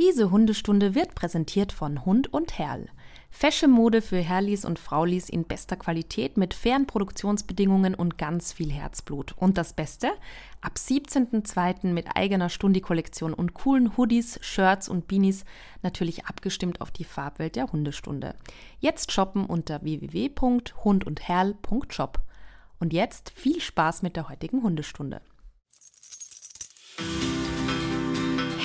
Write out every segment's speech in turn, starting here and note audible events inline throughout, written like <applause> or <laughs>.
Diese Hundestunde wird präsentiert von Hund und Herrl. Fashion-Mode für Herrlis und Fraulis in bester Qualität mit fairen Produktionsbedingungen und ganz viel Herzblut. Und das Beste? Ab 17.02. mit eigener Stundi-Kollektion und coolen Hoodies, Shirts und Beanies, natürlich abgestimmt auf die Farbwelt der Hundestunde. Jetzt shoppen unter www.hundundherrl.shop. Und jetzt viel Spaß mit der heutigen Hundestunde.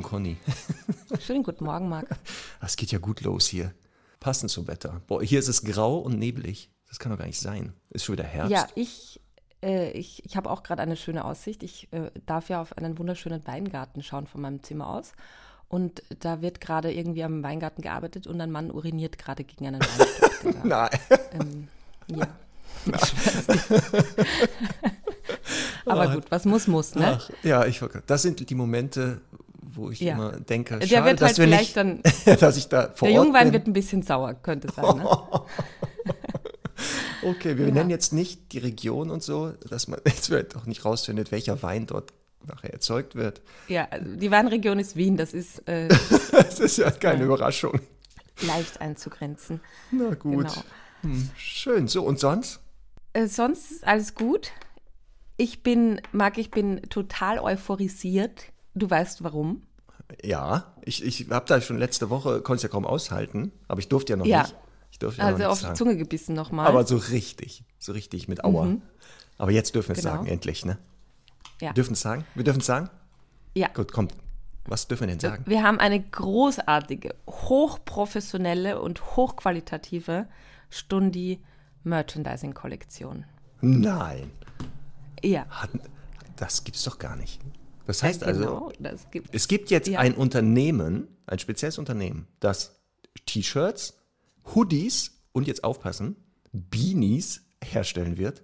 Morgen, Conny. <laughs> Schönen guten Morgen, Marc. Es geht ja gut los hier. Passend zum Wetter. Boah, hier ist es grau und neblig. Das kann doch gar nicht sein. Ist schon wieder Herbst. Ja, ich, äh, ich, ich habe auch gerade eine schöne Aussicht. Ich äh, darf ja auf einen wunderschönen Weingarten schauen von meinem Zimmer aus. Und da wird gerade irgendwie am Weingarten gearbeitet und ein Mann uriniert gerade gegen einen <laughs> Weinstock. Nein. Ähm, ja. Dir. <laughs> Aber gut, was muss, muss, ne? Ach, ja, ich das sind die Momente, wo ich Ja. immer denke, Der schade, wird halt dass wir vielleicht nicht, dann, <laughs> dass ich da vor der Ort Jungwein bin. wird ein bisschen sauer, könnte sein, ne? <laughs> Okay, wir Ja. nennen jetzt nicht die Region und so, dass man <laughs> jetzt wird auch nicht rausfindet, welcher Wein dort nachher erzeugt wird. Ja, also die Weinregion ist Wien, das ist äh, Das ist ja keine Ja. Überraschung. leicht einzugrenzen. Na gut. Genau. Hm, schön. So, und sonst? Äh, sonst ist alles gut. Ich bin, Marc, ich bin total euphorisiert. Du weißt warum? Ja, ich, ich habe da schon letzte Woche, konnte es ja kaum aushalten, aber ich durfte ja noch Ja. nicht. Ich durfte ja Also noch auf nichts die. Zunge gebissen nochmal. Aber so richtig, so richtig mit Aua. Aber jetzt dürfen wir es Genau. sagen, endlich, ne? Ja. Wir dürfen es sagen? Wir dürfen es sagen? ja. Gut, kommt. Was dürfen wir denn sagen? Wir haben eine großartige, hochprofessionelle und hochqualitative Stundi Merchandising Kollektion. Nein, Ja. das gibt's doch gar nicht. Das heißt also, genau, das gibt es gibt jetzt Ja. ein Unternehmen, ein spezielles Unternehmen, das T-Shirts, Hoodies und jetzt aufpassen, Beanies herstellen wird.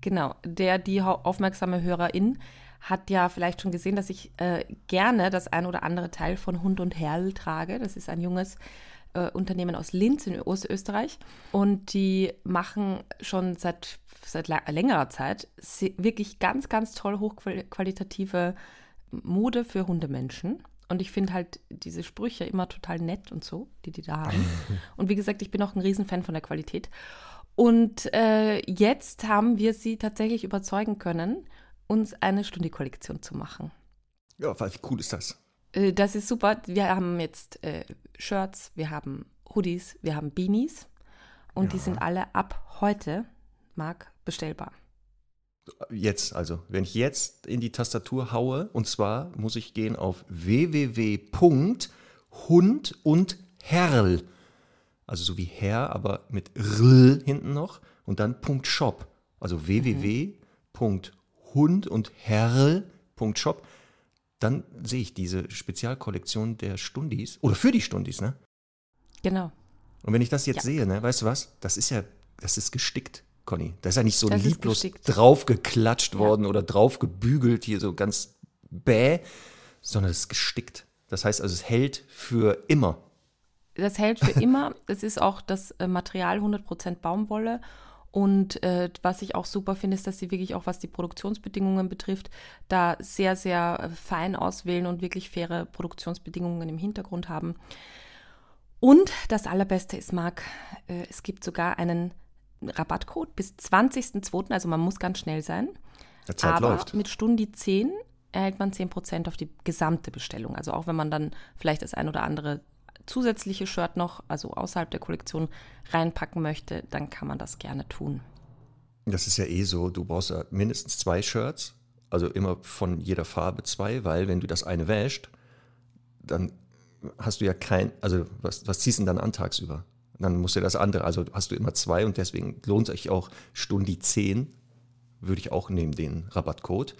Genau, der, die aufmerksame Hörerin hat ja vielleicht schon gesehen, dass ich äh, gerne das ein oder andere Teil von Hund und Herrl trage. Das ist ein junges äh, Unternehmen aus Linz in Ostösterreich und die machen schon seit, seit längerer Zeit wirklich ganz, ganz toll hochqualitative Mode für Hundemenschen. Und ich finde halt diese Sprüche immer total nett und so, die die da haben. <laughs> Und wie gesagt, ich bin auch ein Riesenfan von der Qualität. Und äh, jetzt haben wir sie tatsächlich überzeugen können, uns eine Stundi-Kollektion zu machen. Ja, wie cool ist das? Äh, das ist super. Wir haben jetzt äh, Shirts, wir haben Hoodies, wir haben Beanies. Und die Ja. sind alle ab heute, Marc, bestellbar. Jetzt, also, wenn ich jetzt in die Tastatur haue, und zwar muss ich gehen auf www.hund und Herrl. Also so wie Herr, aber mit Rl hinten noch und dann Punkt .shop. Also www.hund und Herrl.shop. Dann sehe ich diese Spezialkollektion der Stundis oder für die Stundis, ne? Genau. Und wenn ich das jetzt Ja. sehe, ne, weißt du was? Das ist ja, das ist gestickt, Conny. Das ist ja nicht so Das lieblos draufgeklatscht Ja. worden oder draufgebügelt, hier so ganz bäh, sondern es ist gestickt. Das heißt also, es hält für immer. Das hält für immer. <laughs> Es ist auch das äh, Material 100% Baumwolle. Und äh, was ich auch super finde, ist, dass sie wirklich auch, was die Produktionsbedingungen betrifft, da sehr, sehr äh, fein auswählen und wirklich faire Produktionsbedingungen im Hintergrund haben. Und das Allerbeste ist, Marc, äh, es gibt sogar einen Rabattcode bis 20.02., also man muss ganz schnell sein. Der Zeit Aber läuft. mit Stundi 10 erhält man 10% auf die gesamte Bestellung. Also auch wenn man dann vielleicht das ein oder andere zusätzliche Shirt noch, also außerhalb der Kollektion, reinpacken möchte, dann kann man das gerne tun. Das ist ja eh so, du brauchst ja mindestens zwei Shirts, also immer von jeder Farbe zwei, weil wenn du das eine wäscht, dann hast du ja kein, also was, was ziehst du denn dann an tagsüber? Dann musst du das andere, also hast du immer zwei und deswegen lohnt sich auch Stundi 10, würde ich auch nehmen, den Rabattcode,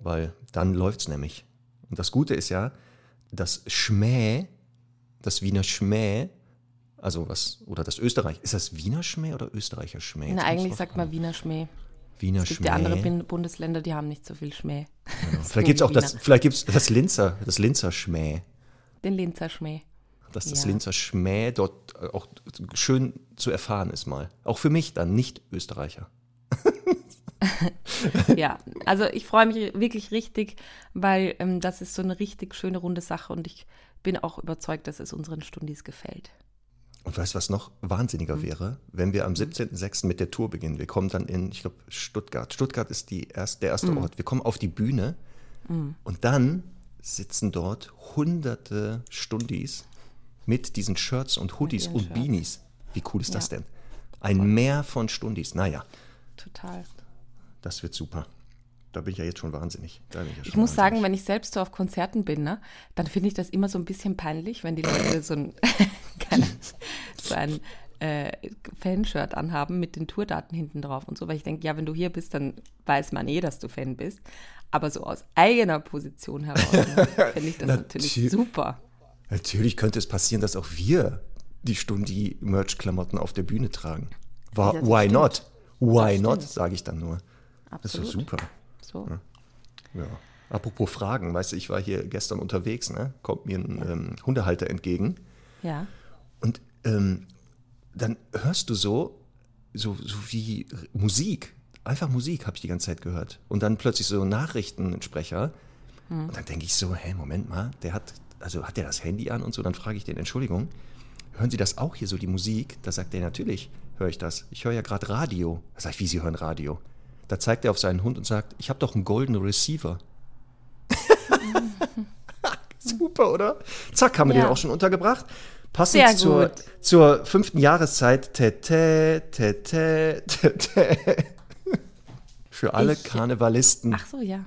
weil dann läuft es nämlich. Und das Gute ist ja, das Schmäh, das Wiener Schmäh, Also was, oder das Österreich. Ist das Wiener Schmäh oder Österreicher Schmäh? Na, eigentlich sagt man Wiener Schmäh. Wiener Es gibt Schmäh. ja andere Bundesländer, die haben nicht so viel Schmäh. Genau. <laughs> Vielleicht gibt es auch das, vielleicht gibt's das Linzer, das Linzer Schmäh. Den Linzer Schmäh. Dass das Ja. Linzer Schmäh dort äh, auch schön zu erfahren ist mal. Auch für mich dann, nicht Österreicher. <laughs> Ja, also ich freue mich wirklich richtig, weil ähm, das ist so eine richtig schöne runde Sache und ich bin auch überzeugt, dass es unseren Stundis gefällt. Und weißt du, was noch wahnsinniger Mhm. wäre? Wenn wir am 17.06. mit der Tour beginnen. Wir kommen dann in, ich glaube, Stuttgart. Stuttgart ist die erst, der Mhm. erste Ort. Wir kommen auf die Bühne und dann sitzen dort hunderte Stundis mit diesen Shirts und Hoodies und Shirts. Beanies. Wie cool ist das Ja. denn? Ein Meer von Stundis. Naja, Total. das wird super. Da bin ich ja jetzt schon wahnsinnig. Ja Ich schon muss sagen, wahnsinnig. wenn ich selbst so auf Konzerten bin, ne, dann finde ich das immer so ein bisschen peinlich, wenn die Leute so ein, <laughs> so ein äh, Fanshirt anhaben mit den Tourdaten hinten drauf und so, weil ich denke, ja, wenn du hier bist, dann weiß man eh, dass du Fan bist. Aber so aus eigener Position heraus ne, <laughs> finde ich das natürlich Natür- super. Natürlich könnte es passieren, dass auch wir die Stundi-Merch-Klamotten auf der Bühne tragen. Wa- Ja, why stimmt. not? Why not, sage ich dann nur. Das ist Absolut. doch super. So. Ja. Apropos Fragen, weißt du, ich war hier gestern unterwegs, ne? kommt mir ein ähm, Hundehalter entgegen Ja. und ähm, dann hörst du so, so, so wie Musik, einfach Musik habe ich die ganze Zeit gehört. Und dann plötzlich so Nachrichtensprecher. Und dann denke ich so, hä, Moment mal, der hat, also hat der das Handy an und so, dann frage ich den, Entschuldigung, hören Sie das auch hier so, die Musik? Da sagt er, natürlich höre ich das. Ich höre ja gerade Radio. Da sage ich, wie Sie hören Radio? Da zeigt er auf seinen Hund und sagt, ich habe doch einen Golden Receiver. <laughs> Super, oder? Zack, haben wir Ja. den auch schon untergebracht. Passend Sehr zur, gut. zur fünften Jahreszeit. Tete, tete, tete. Für alle Ich- Karnevalisten. Ach so, ja.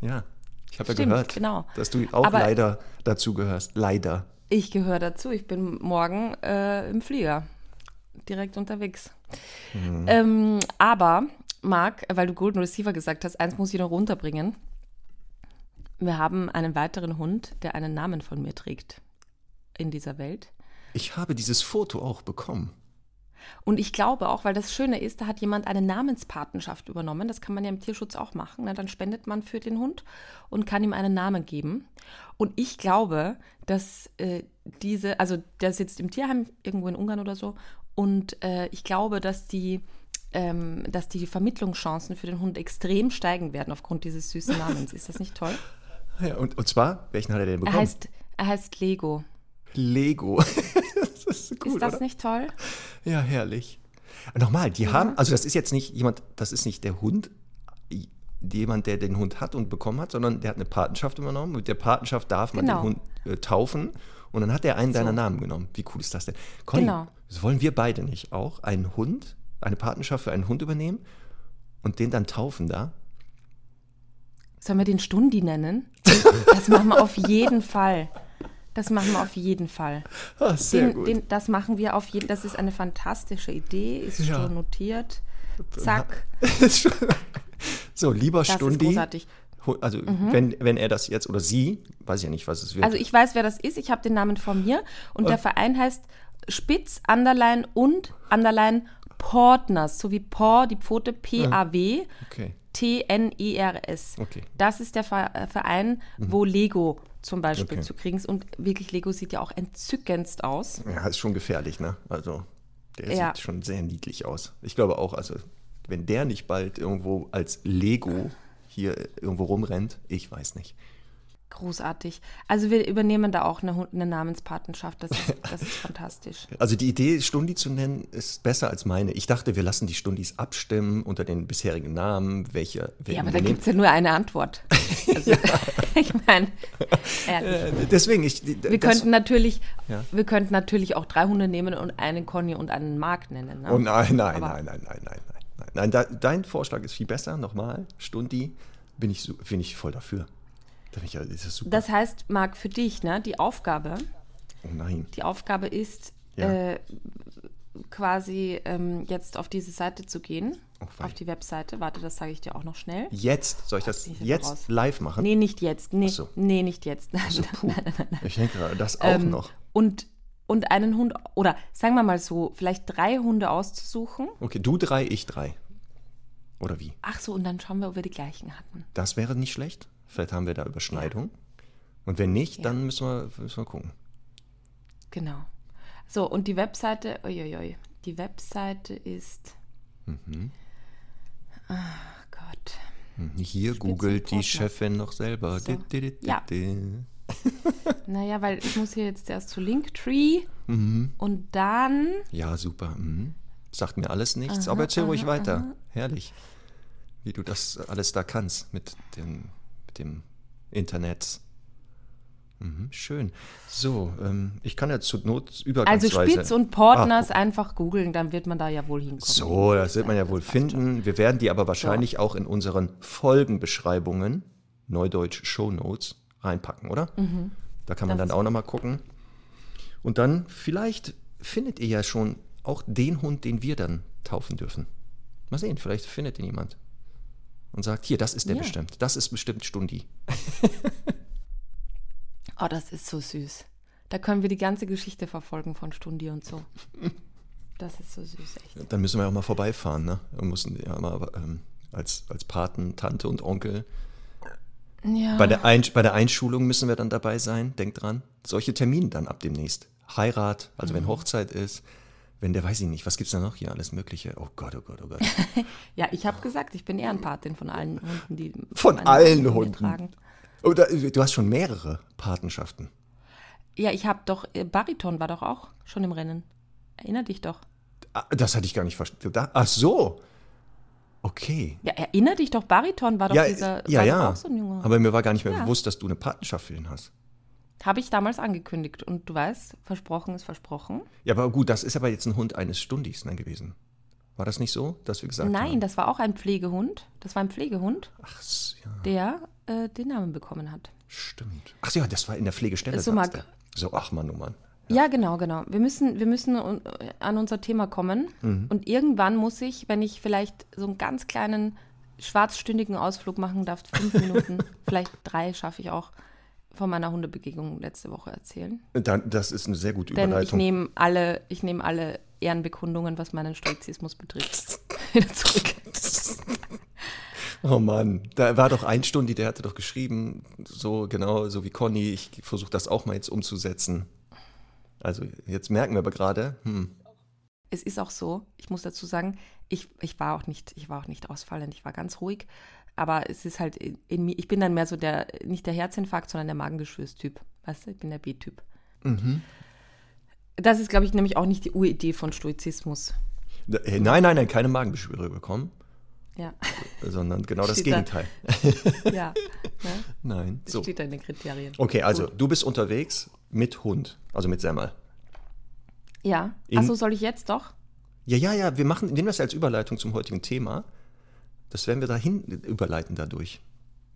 Ja, habe ja gehört, genau. dass du auch Aber- leider dazu gehörst. Leider. Ich gehöre dazu. Ich bin morgen äh, im Flieger. Direkt unterwegs. Mhm. Ähm, aber, Marc, weil du Golden Receiver gesagt hast, eins muss ich noch runterbringen. Wir haben einen weiteren Hund, der einen Namen von mir trägt in dieser Welt. Ich habe dieses Foto auch bekommen. Und ich glaube auch, weil das Schöne ist, da hat jemand eine Namenspatenschaft übernommen. Das kann man ja im Tierschutz auch machen. Ne? Dann spendet man für den Hund und kann ihm einen Namen geben. Und ich glaube, dass äh, diese, also der sitzt im Tierheim irgendwo in Ungarn oder so. Und äh, ich glaube, dass die, ähm, dass die Vermittlungschancen für den Hund extrem steigen werden aufgrund dieses süßen Namens. Ist das nicht toll? Ja, und, und zwar, welchen hat er denn Er bekommen? heißt, er heißt Lego. Lego. <laughs> ist gut, ist das oder? nicht toll? Ja, herrlich. Nochmal, die haben, also das ist jetzt nicht jemand, das ist nicht der Hund, jemand, der den Hund hat und bekommen hat, sondern der hat eine Patenschaft übernommen. Mit der Patenschaft darf man Genau. den Hund äh, taufen und dann hat er einen deiner Namen genommen. Wie cool ist das denn? Conny, Genau. das wollen wir beide nicht auch einen Hund, eine Patenschaft für einen Hund übernehmen und den dann taufen da? Sollen wir den Stundi nennen? Das machen wir auf jeden <laughs> Fall. Das machen wir auf jeden Fall. Ah, sehr Den, gut. den, das machen wir auf jeden Das ist eine fantastische Idee, ist Ja. schon notiert. Zack, <laughs> so, lieber das ist Stundi, großartig. Hu- also wenn, wenn er das jetzt oder sie, weiß ich ja nicht, was es wird. Also ich weiß, wer das ist. Ich habe den Namen von mir. Und der Verein heißt Spitz, Underline und Underline Portners. So wie Por, die Pfote, P-A-W. okay. T-N-E-R-S. Okay. Das ist der äh, Verein, wo Lego zum Beispiel Okay. zu kriegen. Und wirklich, Lego sieht ja auch entzückendst aus. Ja, ist schon gefährlich, ne? Also, der Ja. sieht schon sehr niedlich aus. Ich glaube auch, also, wenn der nicht bald irgendwo als Lego hier irgendwo rumrennt, ich weiß nicht. Großartig. Also wir übernehmen da auch eine, eine Namenspatenschaft. Das ist, das ist fantastisch. <laughs> Also die Idee, Stundi zu nennen, ist besser als meine. Ich dachte, wir lassen die Stundis abstimmen unter den bisherigen Namen, welche, welchen Ja, aber wir da gibt es ja nur eine Antwort. <laughs> Also, <laughs> ich meine, ehrlich. Äh, Deswegen, ich, Wir das- könnten, natürlich, Ja. wir könnten natürlich auch drei Hunde nehmen und einen Conny und einen Mark nennen. Ne? Oh nein, nein, Aber- nein, nein, nein, nein, nein. Nein, nein da, dein Vorschlag ist viel besser. Nochmal, Stundi, bin ich, bin ich voll dafür. Ich, das. Das heißt, Marc, für dich, ne, die Aufgabe, oh nein. die Aufgabe ist, Ja. äh, quasi ähm, jetzt auf diese Seite zu gehen, Oh, auf die Webseite. Warte, das sage ich dir auch noch schnell. Jetzt, soll ich das ich jetzt raus. live machen? Nee, nicht jetzt. Nee, so. nee nicht jetzt. <laughs> Nein, Also, puh. Ich denke gerade, das auch Ähm, noch. Und, und einen Hund, oder sagen wir mal so, vielleicht drei Hunde auszusuchen. Okay, du drei, ich drei. Oder wie? Ach so, und dann schauen wir, ob wir die gleichen hatten. Das wäre nicht schlecht. Vielleicht haben wir da Überschneidung. Und wenn nicht, Ja. dann müssen wir, müssen wir gucken. Genau. So, und die Webseite, uiuiui, die Webseite ist. Ah Gott. Hm, Hier googelt die. Chefin noch selber. So. Di, Ja. <laughs> Naja, weil ich muss hier jetzt erst zu Linktree Mhm. und dann. Ja, super. Mhm. Sagt mir alles nichts, aber erzähl ruhig weiter. Herrlich. Wie du das alles da kannst mit dem, dem Internet. Mhm, schön. So, ähm, ich kann ja zur Not Also übergangsweise... Spitz und Portners einfach googeln, dann wird man da ja wohl hinkommen. So, das wird man ja wohl finden. Wir werden die aber wahrscheinlich auch in unseren Folgenbeschreibungen, Neudeutsch Show Notes, reinpacken, oder? Da kann man Mhm. Das dann auch nochmal gucken. Und dann, vielleicht findet ihr ja schon auch den Hund, den wir dann taufen dürfen. Mal sehen, vielleicht findet ihn jemand. Und sagt, hier, das ist der Ja. bestimmt. Das ist bestimmt Stundi. <laughs> Oh, das ist so süß. Da können wir die ganze Geschichte verfolgen von Stundi und so. Das ist so süß, echt. Dann müssen wir auch mal vorbeifahren, ne? Wir müssen ja mal ähm, als, als Paten, Tante und Onkel Ja. Bei der, Ein bei der Einschulung müssen wir dann dabei sein, denkt dran. Solche Termine dann ab demnächst. Heirat, also Mhm. wenn Hochzeit ist, wenn der, weiß ich nicht, was gibt es da noch hier, alles Mögliche. Oh Gott, oh Gott, oh Gott. <laughs> Ja, ich habe gesagt, ich bin Ehrenpatin von allen Hunden, die. Von allen Hunden? Tragen. Oder, du hast schon mehrere Patenschaften. Ja, ich habe doch. äh, Bariton war doch auch schon im Rennen. Erinner dich doch. Ah, Das hatte ich gar nicht verstanden. Ach so. Okay. Ja, erinner dich doch, Bariton war doch Ja, dieser. ja, ja. So. Aber mir war gar nicht mehr Ja. bewusst, dass du eine Patenschaft für ihn hast. Habe ich damals angekündigt. Und du weißt, versprochen ist versprochen. Ja, aber gut, das ist aber jetzt ein Hund eines Stundis ne, gewesen. War das nicht so, dass wir gesagt haben? Nein, das war auch ein Pflegehund. Das war ein Pflegehund, Ach, ja, der äh, den Namen bekommen hat. stimmt. Ach ja, das war in der Pflegestelle. So, du. So, ach Mann, oh Mann. Ja, genau, genau. Wir müssen, wir müssen an unser Thema kommen. Mhm. Und irgendwann muss ich, wenn ich vielleicht so einen ganz kleinen schwarzstündigen Ausflug machen darf, fünf Minuten, <laughs> vielleicht drei schaffe ich auch, von meiner Hundebegegnung letzte Woche erzählen. Dann, das ist eine sehr gute Denn ich Überleitung. nehme alle, ich nehme alle Ehrenbekundungen, was meinen Stoizismus betrifft, <laughs> wieder zurück. Oh Mann, da war doch ein Stundi, der hatte doch geschrieben, so genau, so wie Conny, ich versuche das auch mal jetzt umzusetzen. Also jetzt merken wir aber gerade, hm, Es ist auch so, ich muss dazu sagen, ich, ich war auch nicht, ich war auch nicht ausfallend, ich war ganz ruhig. Aber es ist halt in, mir, ich bin dann mehr so der, nicht der Herzinfarkt, sondern der Magengeschwürstyp. Weißt du, ich bin der B-Typ. Das ist, glaube ich, nämlich auch nicht die Uridee von Stoizismus. äh, nein, nein, nein, keine Magenbeschwere bekommen, Ja, sondern genau das Steht da. Gegenteil. <laughs> ja. Ne? Nein, Das so. steht da in den Kriterien. Okay, also Gut. du bist unterwegs mit Hund, also mit Semmel. Ja. Achso, soll ich jetzt doch? Ja, ja, ja, wir machen, nehmen das als Überleitung zum heutigen Thema. Das werden wir dahin überleiten dadurch.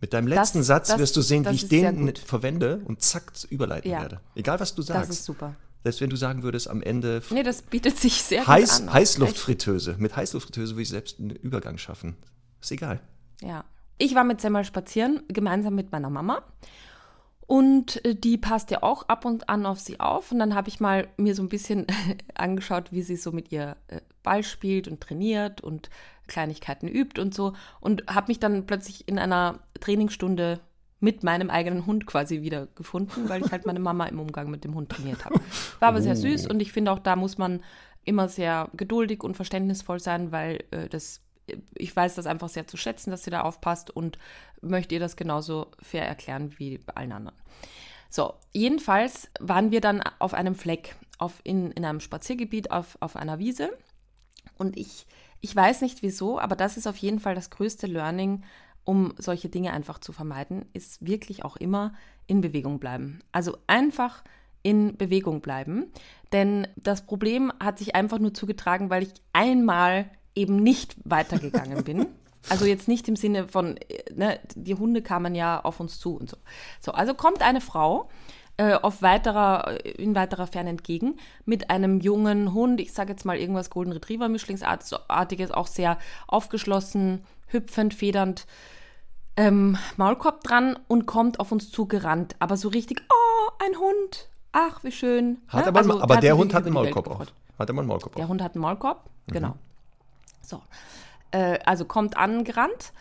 Mit deinem Das- letzten Satz das- wirst du sehen, das wie ich den gut. verwende und zack überleiten Ja. werde. Egal, was du sagst. Das ist super. Selbst wenn du sagen würdest, am Ende Nee, das bietet sich sehr gut Heiß, an. Heißluftfritteuse. Mit Heißluftfritteuse würde ich selbst einen Übergang schaffen. Ist egal. Ja. Ich war mit Semmel spazieren, gemeinsam mit meiner Mama. Und äh, die passt ja auch ab und an auf sie auf. Und dann habe ich mal mir so ein bisschen <laughs> angeschaut, wie sie so mit ihr äh, Ball spielt und trainiert und Kleinigkeiten übt und so. Und habe mich dann plötzlich in einer Trainingsstunde mit meinem eigenen Hund quasi wieder gefunden, weil ich halt meine Mama im Umgang mit dem Hund trainiert habe. War aber sehr süß und ich finde auch, da muss man immer sehr geduldig und verständnisvoll sein, weil äh, das, ich weiß das einfach sehr zu schätzen, dass sie da aufpasst und möchte ihr das genauso fair erklären wie bei allen anderen. So, jedenfalls waren wir dann auf einem Fleck, auf, in, in einem Spaziergebiet auf, auf einer Wiese. Und ich, ich weiß nicht wieso, aber das ist auf jeden Fall das größte Learning, um solche Dinge einfach zu vermeiden, ist wirklich auch immer in Bewegung bleiben. Also einfach in Bewegung bleiben. Denn das Problem hat sich einfach nur zugetragen, weil ich einmal eben nicht weitergegangen bin. <laughs> Also jetzt nicht im Sinne von, äh, ne, die Hunde kamen ja auf uns zu und so. So, also kommt eine Frau äh, auf weiterer, in weiterer Ferne entgegen mit einem jungen Hund, ich sage jetzt mal irgendwas Golden Retriever Mischlingsartiges, auch sehr aufgeschlossen, hüpfend, federnd, ähm, Maulkorb dran und kommt auf uns zugerannt. Aber so richtig, oh, ein Hund. ach, wie schön. Hat ne? aber, Also, aber der Hund hat einen Maulkorb gefreut. Hat immer einen Maulkorb Der. Hund hat einen Maulkorb, Mhm. genau. So. Äh, also kommt angerannt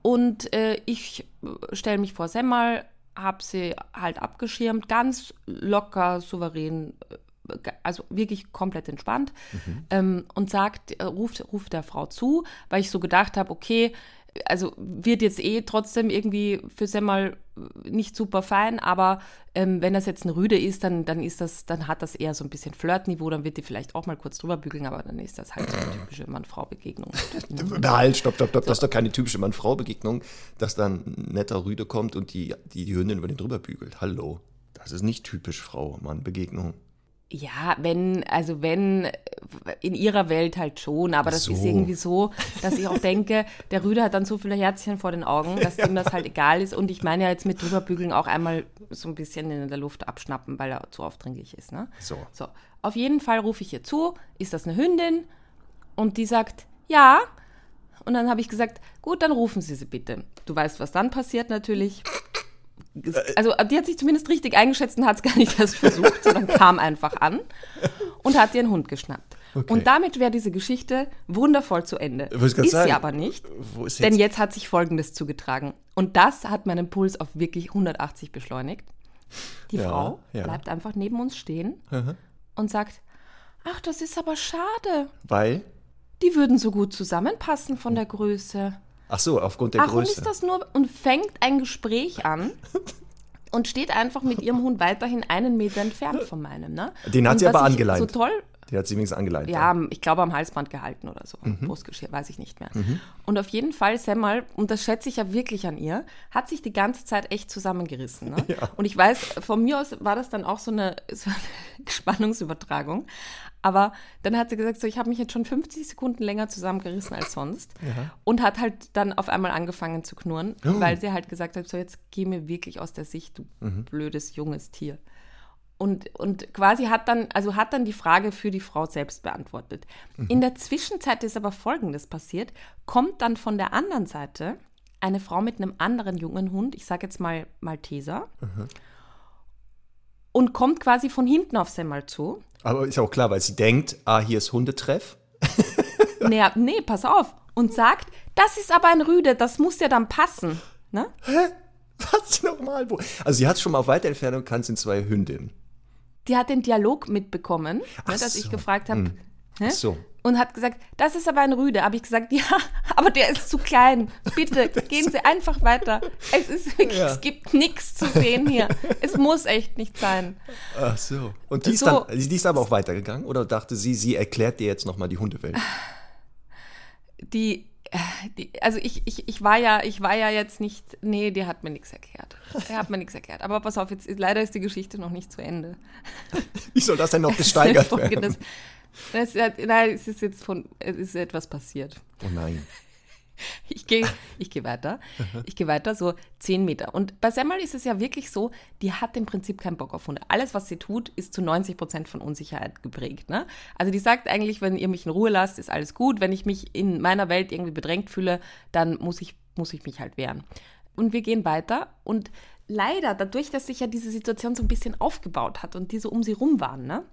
und äh, ich stelle mich vor Semmel, habe sie halt abgeschirmt, ganz locker, souverän, äh, also wirklich komplett entspannt Mhm. ähm, und sagt, äh, ruft, ruft der Frau zu, weil ich so gedacht habe, okay, also wird jetzt eh trotzdem irgendwie für Semmel nicht super fein, aber ähm, wenn das jetzt ein Rüde ist, dann, dann ist das, dann hat das eher so ein bisschen Flirtniveau, dann wird die vielleicht auch mal kurz drüber bügeln, aber dann ist das halt so eine typische Mann-Frau-Begegnung. <laughs> Halt, stopp, stopp, stopp. Das ist doch keine typische Mann-Frau-Begegnung, dass dann ein netter Rüde kommt und die, die, die Hündin über den drüber bügelt. Hallo. Das ist nicht typisch Frau-Mann-Begegnung. Ja, wenn, also wenn, in ihrer Welt halt schon, aber das so. ist irgendwie so, dass ich auch denke, der Rüde hat dann so viele Herzchen vor den Augen, dass ihm das halt egal ist. Und ich meine ja jetzt mit drüberbügeln auch einmal so ein bisschen in der Luft abschnappen, weil er zu aufdringlich ist. Ne? So. So, auf jeden Fall rufe ich ihr zu, ist das eine Hündin? Und die sagt, ja. Und dann habe ich gesagt, gut, dann rufen Sie sie bitte. Du weißt, was dann passiert natürlich. Also die hat sich zumindest richtig eingeschätzt und hat es gar nicht erst versucht, sondern kam einfach an und hat ihren Hund geschnappt. Okay. Und damit wäre diese Geschichte wundervoll zu Ende. Ist sie sagen. aber nicht, ist denn jetzt? jetzt hat sich Folgendes zugetragen. Und das hat meinen Puls auf wirklich 180 beschleunigt. Die Ja, Frau ja. bleibt einfach neben uns stehen und sagt, ach, das ist aber schade. Weil? Die würden so gut zusammenpassen von der Größe. Ach so, aufgrund der und Größe. ist das nur und fängt ein Gespräch an und steht einfach mit ihrem Hund weiterhin einen Meter entfernt von meinem. Ne? Den hat und sie aber ich angeleint. So toll, Die hat sie wenigstens angeleint. ja, ich glaube am Halsband gehalten oder so. Brustgeschirr, weiß ich nicht mehr. Und auf jeden Fall, Semmel, und das schätze ich ja wirklich an ihr, hat sich die ganze Zeit echt zusammengerissen. Ne? <laughs> Und ich weiß, von mir aus war das dann auch so eine, <laughs> so eine Spannungsübertragung. Aber dann hat sie gesagt, so, ich habe mich jetzt schon 50 Sekunden länger zusammengerissen als sonst. Und hat halt dann auf einmal angefangen zu knurren, weil sie halt gesagt hat, so jetzt geh mir wirklich aus der Sicht, du blödes junges Tier. Und, und quasi hat dann, also hat dann die Frage für die Frau selbst beantwortet. In der Zwischenzeit ist aber Folgendes passiert, kommt dann von der anderen Seite eine Frau mit einem anderen jungen Hund, ich sage jetzt mal Malteser, und kommt quasi von hinten auf Semmel zu. Aber ist auch klar, weil sie denkt, ah, hier ist Hundetreff. <laughs> Naja, nee, pass auf. Und sagt, das ist aber ein Rüde, das muss ja dann passen. Ne? Was nochmal? Wo? Also sie hat schon mal auf weiter Entfernung kann sind zwei Hündinnen. Die hat den Dialog mitbekommen, Ach ne, dass ich so. gefragt habe. Ne? Ach so. Und hat gesagt, das ist aber ein Rüde. Habe ich gesagt, ja, <laughs> aber der ist zu klein. Bitte, <laughs> gehen Sie einfach weiter. Es ist <laughs> wirklich, Ja. es gibt nichts zu sehen hier. Es muss echt nicht sein. Ach so. Und die ist, So. dann, die ist aber auch weitergegangen? Oder dachte sie, sie erklärt dir jetzt nochmal die Hundewelt? Die also ich, ich, ich war ja, ich war ja jetzt nicht, nee, die hat mir nichts erklärt. Er hat mir nichts erklärt. Aber pass auf, jetzt leider ist die Geschichte noch nicht zu Ende. <laughs> Wie soll das denn noch gesteigert <laughs> werden? Es, hat- nein, es ist jetzt von, es ist etwas passiert. Oh nein. <laughs> Ich gehe ich geh weiter. Ich gehe weiter, so zehn Meter. Und bei Semmel ist es ja wirklich so, die hat im Prinzip keinen Bock auf Hunde. Alles, was sie tut, ist zu 90 Prozent von Unsicherheit geprägt. Ne? Also die sagt eigentlich, wenn ihr mich in Ruhe lasst, ist alles gut. Wenn ich mich in meiner Welt irgendwie bedrängt fühle, dann muss ich, muss ich mich halt wehren. Und wir gehen weiter und leider, dadurch, dass sich ja diese Situation so ein bisschen aufgebaut hat und diese um sie rum waren, ne,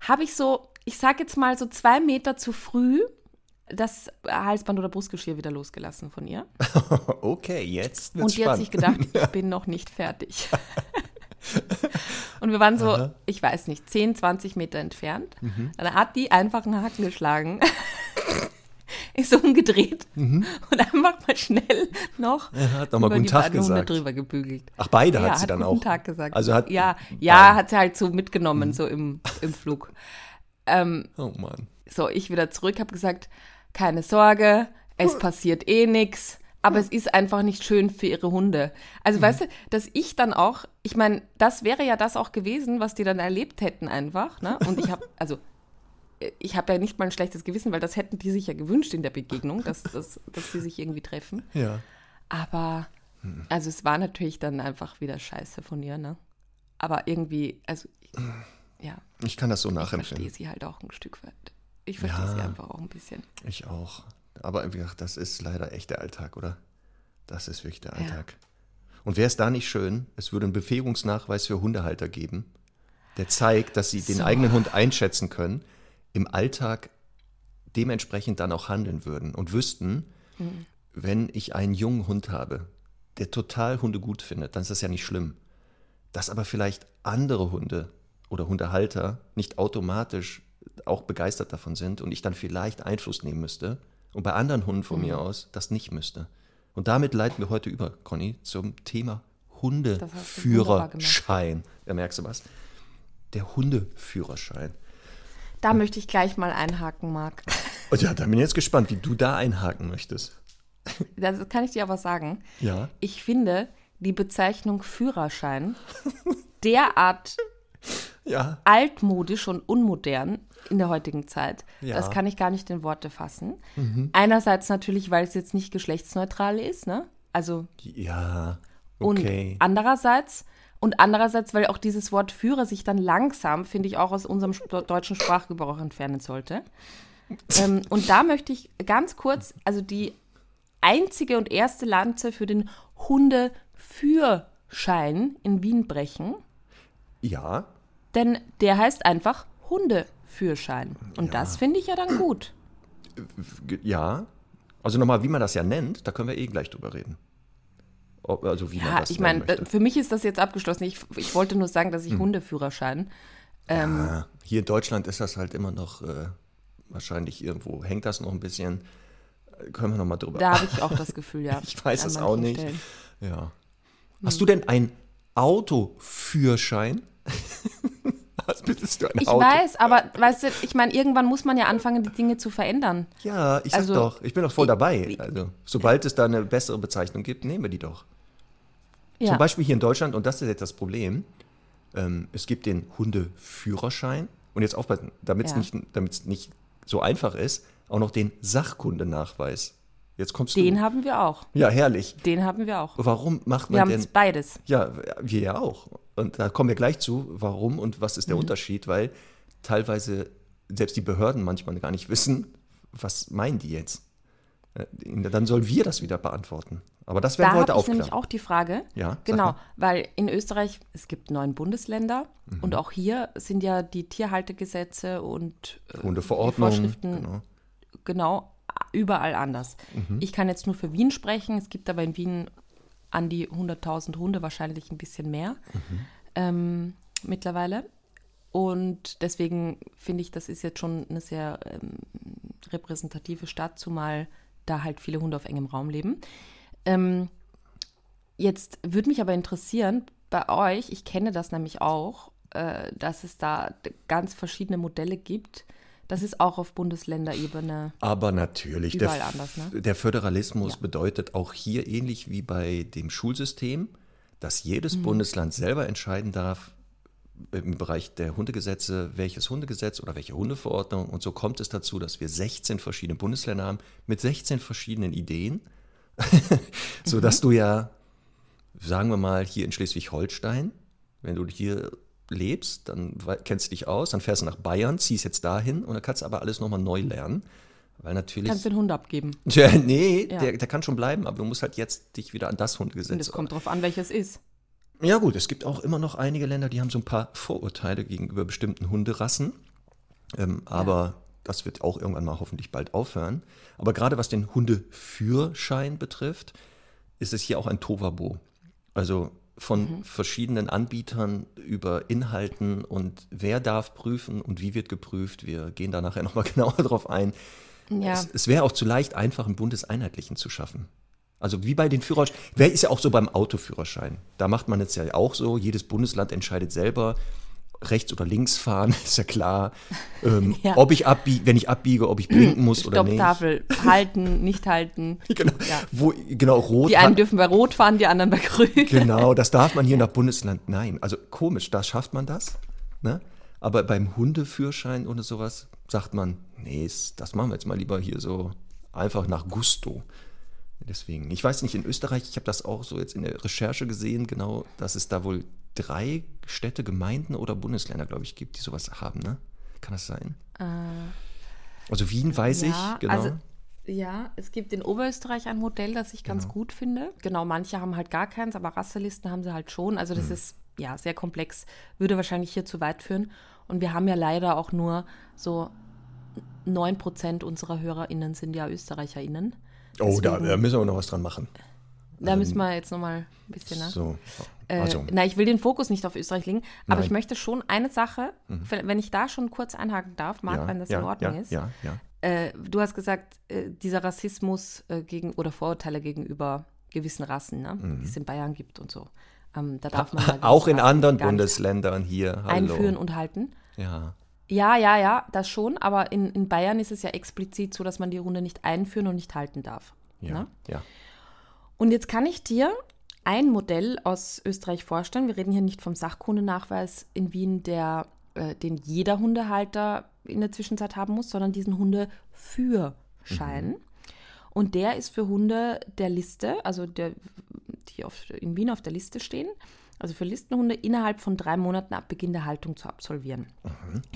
habe ich so, ich sage jetzt mal so zwei Meter zu früh das Halsband oder Brustgeschirr wieder losgelassen von ihr. <laughs> Okay, jetzt wird's Und die hat spannend. sich gedacht, ich <laughs> bin noch nicht fertig. <laughs> Und wir waren so, ich weiß nicht, 10, 20 Meter entfernt. Mhm. Dann hat die einfach einen Haken geschlagen, ist umgedreht und einfach mal schnell noch Mhm. hat noch mal guten Tag gesagt. drüber gebügelt. Ach, beide ja, hat sie dann guten auch. Tag gesagt. Also hat ja, ja, hat sie halt so mitgenommen, so im, im Flug. Ähm, Oh Mann. so, ich wieder zurück, habe gesagt, keine Sorge, es passiert eh nichts, aber es ist einfach nicht schön für ihre Hunde. Also weißt du, dass ich dann auch, ich meine, das wäre ja das auch gewesen, was die dann erlebt hätten einfach, ne? Und ich habe, also ich habe ja nicht mal ein schlechtes Gewissen, weil das hätten die sich ja gewünscht in der Begegnung, dass, dass, dass sie sich irgendwie treffen. Ja. Aber, also es war natürlich dann einfach wieder scheiße von ihr, ne? Aber irgendwie, also, ja, Ich kann das so ich verstehe nachempfinden. sie halt auch ein Stück weit. Ich verstehe sie Ja. einfach auch ein bisschen. Ich auch. Aber wie gesagt, das ist leider echt der Alltag, oder? Das ist wirklich der Ja. Alltag. Und wäre es da nicht schön, es würde einen Befähigungsnachweis für Hundehalter geben, der zeigt, dass sie den eigenen Hund einschätzen können, im Alltag dementsprechend dann auch handeln würden und wüssten, Mhm. wenn ich einen jungen Hund habe, der total Hunde gut findet, dann ist das ja nicht schlimm. Dass aber vielleicht andere Hunde oder Hundehalter nicht automatisch auch begeistert davon sind und ich dann vielleicht Einfluss nehmen müsste und bei anderen Hunden von Mhm. mir aus das nicht müsste. Und damit leiten wir heute über, Conny, zum Thema Hundeführerschein. Da merkst du was? Der Hundeführerschein. Da möchte ich gleich mal einhaken, Marc. Und <laughs> ja, da bin ich jetzt gespannt, wie du da einhaken möchtest. <laughs> Das kann ich dir aber sagen. Ja. Ich finde die Bezeichnung Führerschein <laughs> derart Ja. altmodisch und unmodern in der heutigen Zeit. Ja. Das kann ich gar nicht in Worte fassen. Einerseits natürlich, weil es jetzt nicht geschlechtsneutral ist, ne? Also Ja. und Okay. andererseits und andererseits, weil auch dieses Wort Führer sich dann langsam, finde ich, auch aus unserem deutschen Sprachgebrauch entfernen sollte. ähm, und da möchte ich ganz kurz, also die einzige und erste Lanze für den Hundeführschein in Wien brechen, Ja. Denn der heißt einfach Hundeführschein. Und das finde ich ja dann gut. Ja. Also nochmal, wie man das ja nennt, da können wir eh gleich drüber reden. Also wie man Ja, das ich meine, für mich ist das jetzt abgeschlossen. Ich, ich wollte nur sagen, dass ich Hm. Hundeführerschein. Ähm, Ja, hier in Deutschland ist das halt immer noch, äh, wahrscheinlich irgendwo hängt das noch ein bisschen. Können wir nochmal drüber Da habe <laughs> ich auch das Gefühl, ja. Ich weiß es auch nicht. Stellen. Ja. Hast du denn einen Autoführschein? <laughs> Was bist du ein Ich Auto? weiß, aber weißt du, ich meine, irgendwann muss man ja anfangen, die Dinge zu verändern. Ja, ich sag Also, doch, ich bin doch voll ich- dabei. Also, sobald es da eine bessere Bezeichnung gibt, nehmen wir die doch. Ja. Zum Beispiel hier in Deutschland, und das ist jetzt das Problem, ähm, es gibt den Hundeführerschein und jetzt aufpassen, damit es Ja. nicht, damit's nicht so einfach ist, auch noch den Sachkundenachweis. Jetzt kommst Den du. haben wir auch. Ja, herrlich. Den haben wir auch. Warum macht Wir man haben denn es beides. Ja, wir ja auch. Und da kommen wir gleich zu, warum und was ist der Mhm. Unterschied, weil teilweise selbst die Behörden manchmal gar nicht wissen, was meinen die jetzt. Äh, Dann sollen wir das wieder beantworten. Aber das werden Da wir heute habe ich nämlich aufklären. auch die Frage. Ja, Genau, weil in Österreich, es gibt neun Bundesländer Mhm. und auch hier sind ja die Tierhaltegesetze und äh, Hundeverordnung. Vorschriften Genau. genau überall anders. Mhm. Ich kann jetzt nur für Wien sprechen. Es gibt aber in Wien an die 100.000 Hunde, wahrscheinlich ein bisschen mehr Mhm. ähm, mittlerweile. Und deswegen finde ich, das ist jetzt schon eine sehr ähm, repräsentative Stadt, zumal da halt viele Hunde auf engem Raum leben. Ähm, jetzt würde mich aber interessieren, bei euch, ich kenne das nämlich auch, äh, dass es da ganz verschiedene Modelle gibt. Das ist auch auf Bundesländerebene. Aber natürlich, der, Überall F- anders, ne? der Föderalismus Ja. bedeutet auch hier ähnlich wie bei dem Schulsystem, dass jedes Mhm. Bundesland selber entscheiden darf, im Bereich der Hundegesetze, welches Hundegesetz oder welche Hundeverordnung. Und so kommt es dazu, dass wir 16 verschiedene Bundesländer haben mit 16 verschiedenen Ideen, <laughs> sodass du ja, sagen wir mal, hier in Schleswig-Holstein, wenn du hier lebst, dann kennst du dich aus, dann fährst du nach Bayern, ziehst jetzt dahin und dann kannst du aber alles nochmal neu lernen. Weil natürlich. Kannst den Hund abgeben. <laughs> Tja, nee, Ja. der, der kann schon bleiben, aber du musst halt jetzt dich wieder an das Und Hundegesetz. es kommt drauf an, welches ist. Ja gut, es gibt auch immer noch einige Länder, die haben so ein paar Vorurteile gegenüber bestimmten Hunderassen. Ähm, aber das wird auch irgendwann mal hoffentlich bald aufhören. Aber gerade was den Hundeführschein betrifft, ist es hier auch ein Tovabo. Also von verschiedenen Anbietern über Inhalten und wer darf prüfen und wie wird geprüft. Wir gehen da nachher <laughs> nochmal genauer drauf ein. Ja. Es, es wäre auch zu leicht, einfach einen bundeseinheitlichen zu schaffen. Also wie bei den Führerscheinen, wer ist ja auch so beim Autoführerschein. Da macht man jetzt ja auch so, jedes Bundesland entscheidet selber, rechts oder links fahren, <laughs> ist ja klar. Ähm, <laughs> Ja. Ob ich abbiege, wenn ich abbiege, ob ich blinken muss oder nicht. Stopptafel, halten, nicht halten. <laughs> Genau, Ja. wo, genau, rot. Die einen dürfen bei Rot fahren, die anderen bei Grün. Genau, das darf man hier nach Bundesland. Nein, also komisch, da schafft man das. Ne? Aber beim Hundeführschein oder sowas sagt man, nee, das machen wir jetzt mal lieber hier so einfach nach Gusto. Deswegen, ich weiß nicht, in Österreich, ich habe das auch so jetzt in der Recherche gesehen, genau, dass es da wohl drei Städte, Gemeinden oder Bundesländer, glaube ich, gibt, die sowas haben, ne? Kann das sein? Also Wien weiß ich, genau. also ja, es gibt in Oberösterreich ein Modell, das ich ganz Genau. gut finde. Genau, manche haben halt gar keins, aber Rasselisten haben sie halt schon. Also das Hm. ist ja, sehr komplex, würde wahrscheinlich hier zu weit führen. Und wir haben ja leider auch nur so 9% unserer HörerInnen sind ja ÖsterreicherInnen. Oh, da, da müssen wir noch was dran machen. Da müssen wir jetzt nochmal ein bisschen nach. So. Äh, Also, na, ich will den Fokus nicht auf Österreich legen, aber Nein. ich möchte schon eine Sache, wenn ich da schon kurz einhaken darf, Marc, ja, wenn das ja, in Ordnung ja, ist. Ja, ja. Äh, du hast gesagt, äh, dieser Rassismus äh, gegen oder Vorurteile gegenüber gewissen Rassen, ne? die es in Bayern gibt und so. Ähm, da darf man Mhm. Auch in Rassen anderen Bundesländern hier. Hallo. einführen und halten. Ja. Ja, ja, ja, das schon, aber in, in Bayern ist es ja explizit so, dass man die Hunde nicht einführen und nicht halten darf. Ja, Ne? ja. Und jetzt kann ich dir ein Modell aus Österreich vorstellen. Wir reden hier nicht vom Sachkundenachweis in Wien, der, äh, den jeder Hundehalter in der Zwischenzeit haben muss, sondern diesen Hundeführschein. Und der ist für Hunde der Liste, also der, die auf, in Wien auf der Liste stehen, also für Listenhunde innerhalb von drei Monaten ab Beginn der Haltung zu absolvieren.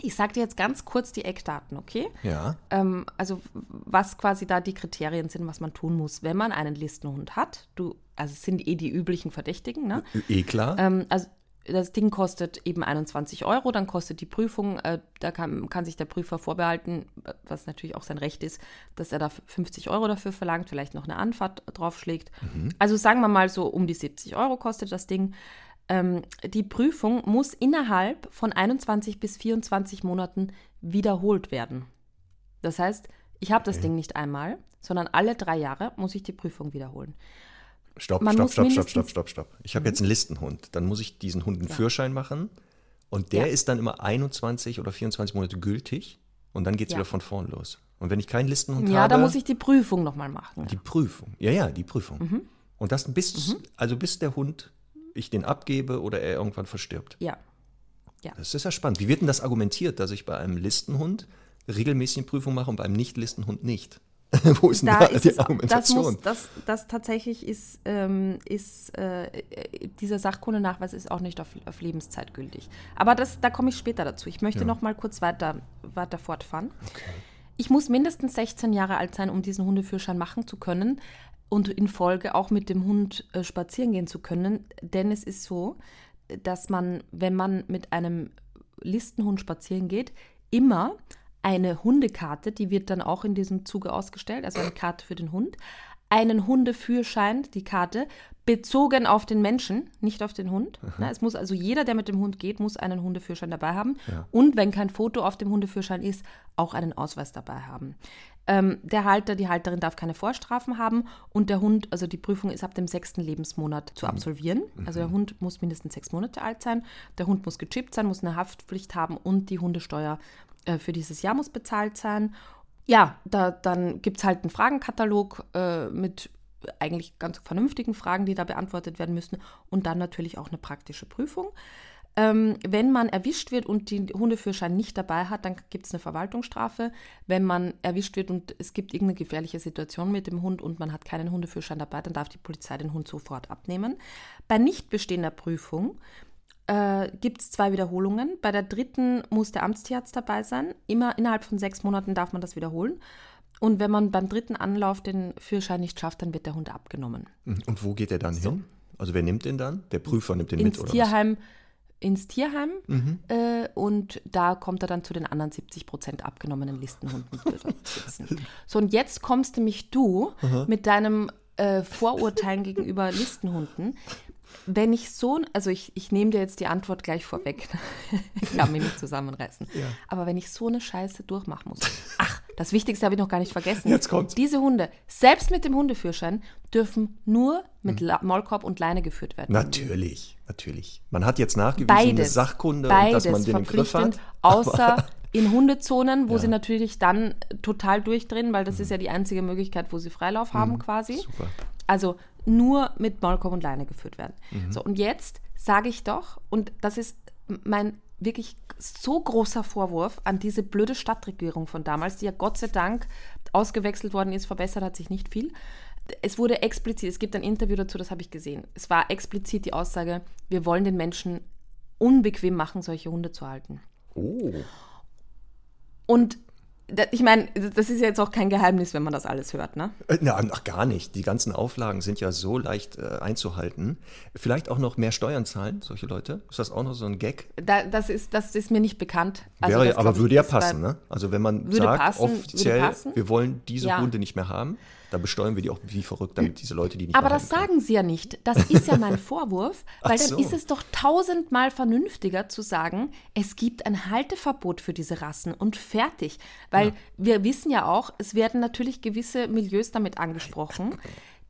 Ich sage dir jetzt ganz kurz die Eckdaten, okay? Ja. ähm, also was quasi da die Kriterien sind, was man tun muss, wenn man einen Listenhund hat. Du, also es sind eh die üblichen Verdächtigen, ne? Eh klar. Ähm, also das Ding kostet eben 21 Euro, dann kostet die Prüfung, äh, da kann, kann sich der Prüfer vorbehalten, äh, was natürlich auch sein Recht ist, dass er da 50 Euro dafür verlangt, vielleicht noch eine Anfahrt draufschlägt. Also sagen wir mal so um die 70 Euro kostet das Ding. Ähm, die Prüfung muss innerhalb von 21 bis 24 Monaten wiederholt werden. Das heißt, ich habe das Ding nicht einmal, sondern alle drei Jahre muss ich die Prüfung wiederholen. Stopp, man stopp, stopp, stopp, stopp, stopp, stopp. Ich habe jetzt einen Listenhund. Dann muss ich diesen Hund einen Führerschein machen. Und der Ja. ist dann immer 21 oder 24 Monate gültig. Und dann geht es Ja. wieder von vorn los. Und wenn ich keinen Listenhund Ja, habe, da muss ich die Prüfung nochmal machen. die Prüfung. Ja, ja, die Prüfung. Mhm. Und das bis, also bis der Hund, ich den abgebe oder er irgendwann verstirbt. Ja. Das ist ja spannend. Wie wird denn das argumentiert, dass ich bei einem Listenhund regelmäßig eine Prüfung mache und beim Nicht-Listenhund nicht? <laughs> Wo ist denn Da da, ist die es, das, Argumentation? muss, das, das tatsächlich ist, ähm, ist äh, dieser Sachkundenachweis ist auch nicht auf, auf Lebenszeit gültig. Aber das, da komme ich später dazu. Ich möchte Ja. noch mal kurz weiter, weiter fortfahren. Ich muss mindestens 16 Jahre alt sein, um diesen Hundeführerschein machen zu können und in Folge auch mit dem Hund äh, spazieren gehen zu können. Denn es ist so, dass man, wenn man mit einem Listenhund spazieren geht, immer eine Hundekarte, die wird dann auch in diesem Zuge ausgestellt, also eine Karte für den Hund, einen Hundeführschein, die Karte, bezogen auf den Menschen, nicht auf den Hund. Na, es muss also jeder, der mit dem Hund geht, muss einen Hundeführschein dabei haben. Ja. Und wenn kein Foto auf dem Hundeführschein ist, auch einen Ausweis dabei haben. Ähm, der Halter, die Halterin darf keine Vorstrafen haben und der Hund, also die Prüfung ist ab dem sechsten Lebensmonat zu absolvieren. Also der Hund muss mindestens sechs Monate alt sein, der Hund muss gechippt sein, muss eine Haftpflicht haben und die Hundesteuer äh, für dieses Jahr muss bezahlt sein. Ja, da, dann gibt es halt einen Fragenkatalog äh, mit eigentlich ganz vernünftigen Fragen, die da beantwortet werden müssen und dann natürlich auch eine praktische Prüfung. Ähm, wenn man erwischt wird und den Hundeführerschein nicht dabei hat, dann gibt es eine Verwaltungsstrafe. Wenn man erwischt wird und es gibt irgendeine gefährliche Situation mit dem Hund und man hat keinen Hundeführerschein dabei, dann darf die Polizei den Hund sofort abnehmen. Bei nicht bestehender Prüfung äh, gibt es zwei Wiederholungen. Bei der dritten muss der Amtstierarzt dabei sein. Immer innerhalb von sechs Monaten darf man das wiederholen. Und wenn man beim dritten Anlauf den Führerschein nicht schafft, dann wird der Hund abgenommen. Und wo geht er dann hin? Also wer nimmt den dann? Der Prüfer nimmt den ins mit oder Tierheim, ins Tierheim Mhm. äh, und da kommt er dann zu den anderen 70 Prozent abgenommenen Listenhunden <laughs> sitzen. So, und jetzt kommst nämlich du mit deinem äh, Vorurteilen gegenüber Listenhunden. Wenn ich so, also ich, ich nehme dir jetzt die Antwort gleich vorweg. <laughs> ich kann mich nicht zusammenreißen. Ja. Aber wenn ich so eine Scheiße durchmachen muss. Ach, das Wichtigste habe ich noch gar nicht vergessen. Jetzt kommt's. Diese Hunde, selbst mit dem Hundeführerschein, dürfen nur mit La Maulkorb und Leine geführt werden. Mhm. Natürlich, natürlich. Man hat jetzt nachgewiesen, eine Beides. Sachkunde, und Beides dass man den im Griff hat. außer <laughs> in Hundezonen, wo Ja. sie natürlich dann total durchdrehen, weil das ist ja die einzige Möglichkeit, wo sie Freilauf haben quasi. Mhm. Super. Also nur mit Maulkorb und Leine geführt werden. Mhm. So, und jetzt sage ich doch, und das ist mein wirklich so großer Vorwurf an diese blöde Stadtregierung von damals, die ja Gott sei Dank ausgewechselt worden ist, verbessert hat sich nicht viel. Es wurde explizit, es gibt ein Interview dazu, das habe ich gesehen. Es war explizit die Aussage, wir wollen den Menschen unbequem machen, solche Hunde zu halten. Oh, Und ich meine, das ist ja jetzt auch kein Geheimnis, wenn man das alles hört, ne? Äh, na, ach, gar nicht. Die ganzen Auflagen sind ja so leicht äh, einzuhalten. Vielleicht auch noch mehr Steuern zahlen, solche Leute. Ist das auch noch so ein Gag? Da, das, ist, das ist mir nicht bekannt. Also Wäre, aber würde ja passen, ne? Also wenn man sagt, passen, offiziell, wir wollen diese ja. Hunde nicht mehr haben, da besteuern wir die auch wie verrückt, damit diese Leute die nicht Aber das können. sagen sie ja nicht. Das ist ja mein <laughs> Vorwurf, weil so. dann ist es doch tausendmal vernünftiger zu sagen, es gibt ein Halteverbot für diese Rassen und fertig. Weil ja. wir wissen ja auch, es werden natürlich gewisse Milieus damit angesprochen.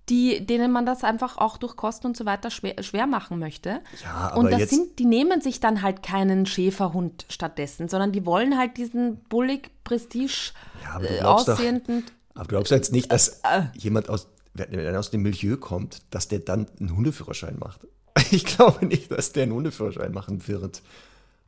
Die, denen man das einfach auch durch Kosten und so weiter schwer, schwer machen möchte. Ja, und das sind, die nehmen sich dann halt keinen Schäferhund stattdessen, sondern die wollen halt diesen bullig, prestige ja, äh, aussehenden. Doch, aber du glaubst jetzt nicht, dass äh, äh. jemand aus, wenn er aus dem Milieu kommt, dass der dann einen Hundeführerschein macht? <laughs> Ich glaube nicht, dass der einen Hundeführerschein machen wird.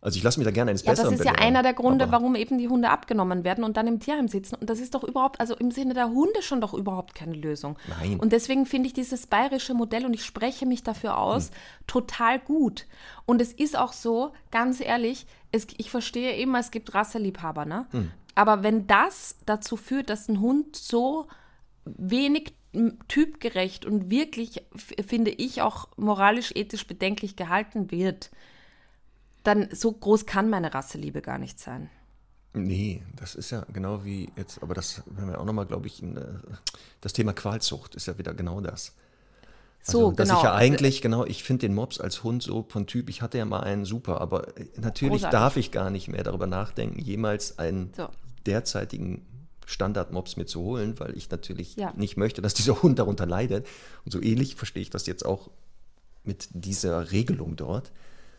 Also ich lasse mich da gerne eines ja, Besseren Das ist ja einer der Gründe, warum eben die Hunde abgenommen werden und dann im Tierheim sitzen. Und das ist doch überhaupt, also im Sinne der Hunde schon doch überhaupt keine Lösung. Nein. Und deswegen finde ich dieses bayerische Modell, und ich spreche mich dafür aus, hm. total gut. Und es ist auch so, ganz ehrlich, es, ich verstehe immer, es gibt Rasseliebhaber, ne? Hm. Aber wenn das dazu führt, dass ein Hund so wenig typgerecht und wirklich, finde ich, auch moralisch, ethisch bedenklich gehalten wird, dann so groß kann meine Rasseliebe gar nicht sein. Nee, das ist ja genau wie jetzt, aber das haben wir auch nochmal, glaube ich, in, das Thema Qualzucht ist ja wieder genau das. So, also, dass genau. ich ja eigentlich, genau, ich finde den Mops als Hund so von Typ, ich hatte ja mal einen super, aber äh, natürlich Großartig. darf ich gar nicht mehr darüber nachdenken, jemals einen so. Derzeitigen Standard-Mops mir zu holen, weil ich natürlich ja. nicht möchte, dass dieser Hund darunter leidet. Und so ähnlich verstehe ich das jetzt auch mit dieser Regelung dort,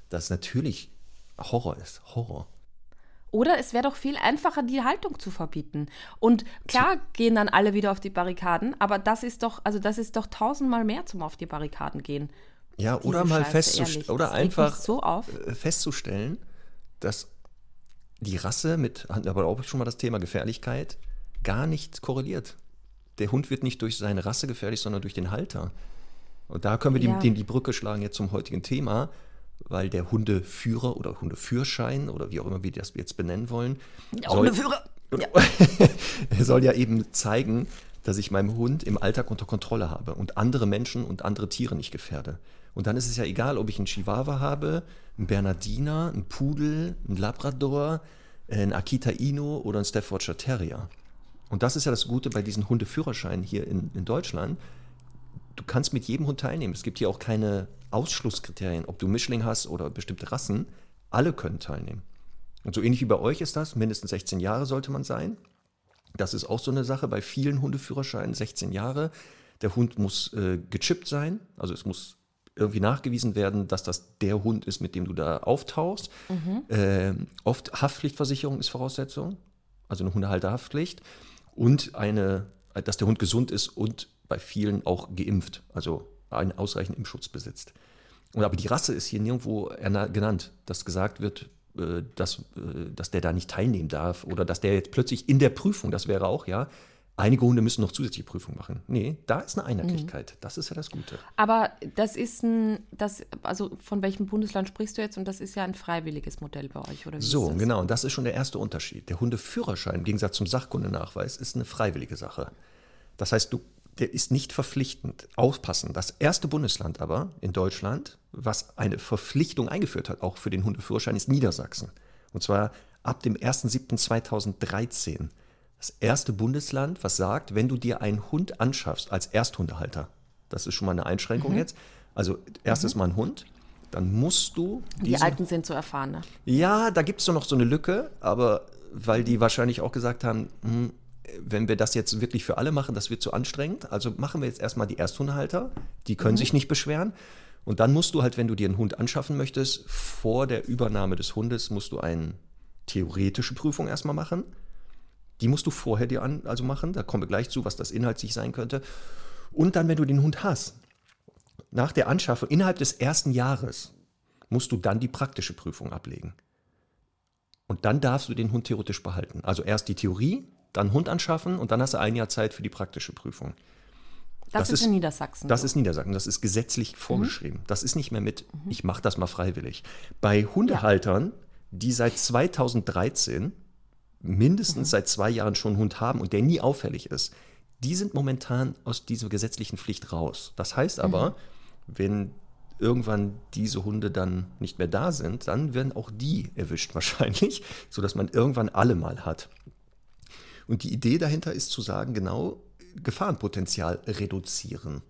dass natürlich Horror ist. Horror. Oder es wäre doch viel einfacher, die Haltung zu verbieten. Und klar gehen dann alle wieder auf die Barrikaden, aber das ist doch, also das ist doch tausendmal mehr zum auf die Barrikaden gehen. Ja, oder mal festzustellen, oder einfach so äh, festzustellen, dass die Rasse mit, aber auch schon mal das Thema Gefährlichkeit, gar nicht korreliert. Der Hund wird nicht durch seine Rasse gefährlich, sondern durch den Halter. Und da können wir ja. die, die Brücke schlagen jetzt zum heutigen Thema weil der Hundeführer oder Hundeführschein oder wie auch immer wir das jetzt benennen wollen. Ja, soll, Hundeführer! Ja. <laughs> soll ja eben zeigen, dass ich meinen Hund im Alltag unter Kontrolle habe und andere Menschen und andere Tiere nicht gefährde. Und dann ist es ja egal, ob ich einen Chihuahua habe, einen Bernardiner, einen Pudel, einen Labrador, einen Akita Inu oder einen Staffordshire Terrier. Und das ist ja das Gute bei diesen Hundeführerscheinen hier in, in Deutschland. Du kannst mit jedem Hund teilnehmen. Es gibt hier auch keine Ausschlusskriterien, ob du Mischling hast oder bestimmte Rassen, alle können teilnehmen. Und so ähnlich wie bei euch ist das, mindestens 16 Jahre sollte man sein. Das ist auch so eine Sache bei vielen Hundeführerscheinen, 16 Jahre. Der Hund muss äh, gechippt sein, also es muss irgendwie nachgewiesen werden, dass das der Hund ist, mit dem du da auftauchst. Mhm. Äh, oft Haftpflichtversicherung ist Voraussetzung, also eine Hundehalterhaftpflicht und eine, dass der Hund gesund ist und bei vielen auch geimpft, also einen ausreichenden Impfschutz besitzt. Und aber die Rasse ist hier nirgendwo genannt, dass gesagt wird, äh, dass, äh, dass der da nicht teilnehmen darf oder dass der jetzt plötzlich in der Prüfung, das wäre auch, ja, einige Hunde müssen noch zusätzliche Prüfungen machen. Nee, da ist eine Einheitlichkeit. Mhm. Das ist ja das Gute. Aber das ist ein, das, also von welchem Bundesland sprichst du jetzt? Und das ist ja ein freiwilliges Modell bei euch, oder wie So, genau. Und das ist schon der erste Unterschied. Der Hundeführerschein im Gegensatz zum Sachkundenachweis ist eine freiwillige Sache. Das heißt, du der ist nicht verpflichtend. Aufpassen. Das erste Bundesland aber in Deutschland, was eine Verpflichtung eingeführt hat, auch für den Hundeführerschein, ist Niedersachsen. Und zwar ab dem 1.7.2013. Das erste Bundesland, was sagt, wenn du dir einen Hund anschaffst als Ersthundehalter, das ist schon mal eine Einschränkung mhm. jetzt. Also erstes mhm. Mal ein Hund, dann musst du. Die Alten sind so erfahren. Ne? Ja, da gibt es noch so eine Lücke, aber weil die wahrscheinlich auch gesagt haben, hm, wenn wir das jetzt wirklich für alle machen, das wird zu anstrengend. Also machen wir jetzt erstmal die Ersthundehalter, die können mhm. sich nicht beschweren. Und dann musst du halt, wenn du dir einen Hund anschaffen möchtest, vor der Übernahme des Hundes musst du eine theoretische Prüfung erstmal machen. Die musst du vorher dir an, also machen. Da kommen wir gleich zu, was das inhaltlich sein könnte. Und dann, wenn du den Hund hast, nach der Anschaffung, innerhalb des ersten Jahres, musst du dann die praktische Prüfung ablegen. Und dann darfst du den Hund theoretisch behalten. Also erst die Theorie, dann Hund anschaffen und dann hast du ein Jahr Zeit für die praktische Prüfung. Das, das ist in Niedersachsen. Das so. ist Niedersachsen, das ist gesetzlich mhm. vorgeschrieben. Mhm. Das ist nicht mehr mit, mhm. ich mache das mal freiwillig. Bei Hundehaltern, die seit 2013 mindestens seit zwei Jahren schon einen Hund haben und der nie auffällig ist, die sind momentan aus dieser gesetzlichen Pflicht raus. Das heißt aber, wenn irgendwann diese Hunde dann nicht mehr da sind, dann werden auch die erwischt <laughs> wahrscheinlich, sodass man irgendwann alle mal hat. Und die Idee dahinter ist zu sagen, genau, Gefahrenpotenzial reduzieren.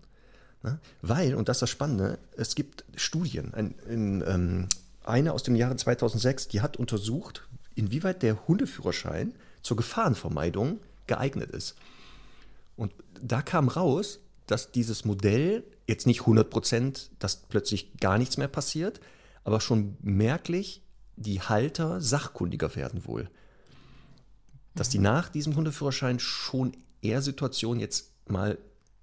Ne? Weil, und das ist das Spannende, es gibt Studien, ein, in, ähm, eine aus dem Jahre 2006, die hat untersucht, inwieweit der Hundeführerschein zur Gefahrenvermeidung geeignet ist. Und da kam raus, dass dieses Modell jetzt nicht 100 Prozent, dass plötzlich gar nichts mehr passiert, aber schon merklich die Halter sachkundiger werden wohl. Dass die nach diesem Hundeführerschein schon eher Situationen jetzt mal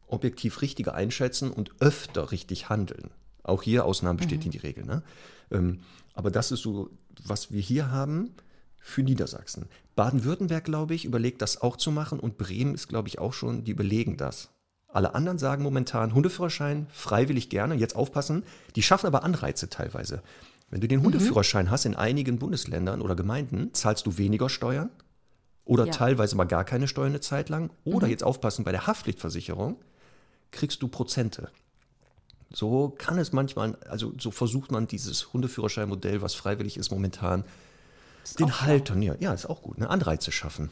objektiv richtiger einschätzen und öfter richtig handeln. Auch hier Ausnahmen bestätigen mhm. die Regel. Ne? Ähm, aber das ist so, was wir hier haben für Niedersachsen. Baden-Württemberg, glaube ich, überlegt das auch zu machen und Bremen ist, glaube ich, auch schon, die überlegen das. Alle anderen sagen momentan Hundeführerschein, freiwillig gerne, jetzt aufpassen. Die schaffen aber Anreize teilweise. Wenn du den mhm. Hundeführerschein hast in einigen Bundesländern oder Gemeinden, zahlst du weniger Steuern oder ja. teilweise mal gar keine Steuern eine Zeit lang. Oder mhm. jetzt aufpassen, bei der Haftpflichtversicherung kriegst du Prozente. So kann es manchmal, also so versucht man dieses Hundeführerscheinmodell, was freiwillig ist momentan, den Haltern, ja, ja, ist auch gut, eine Anreize schaffen.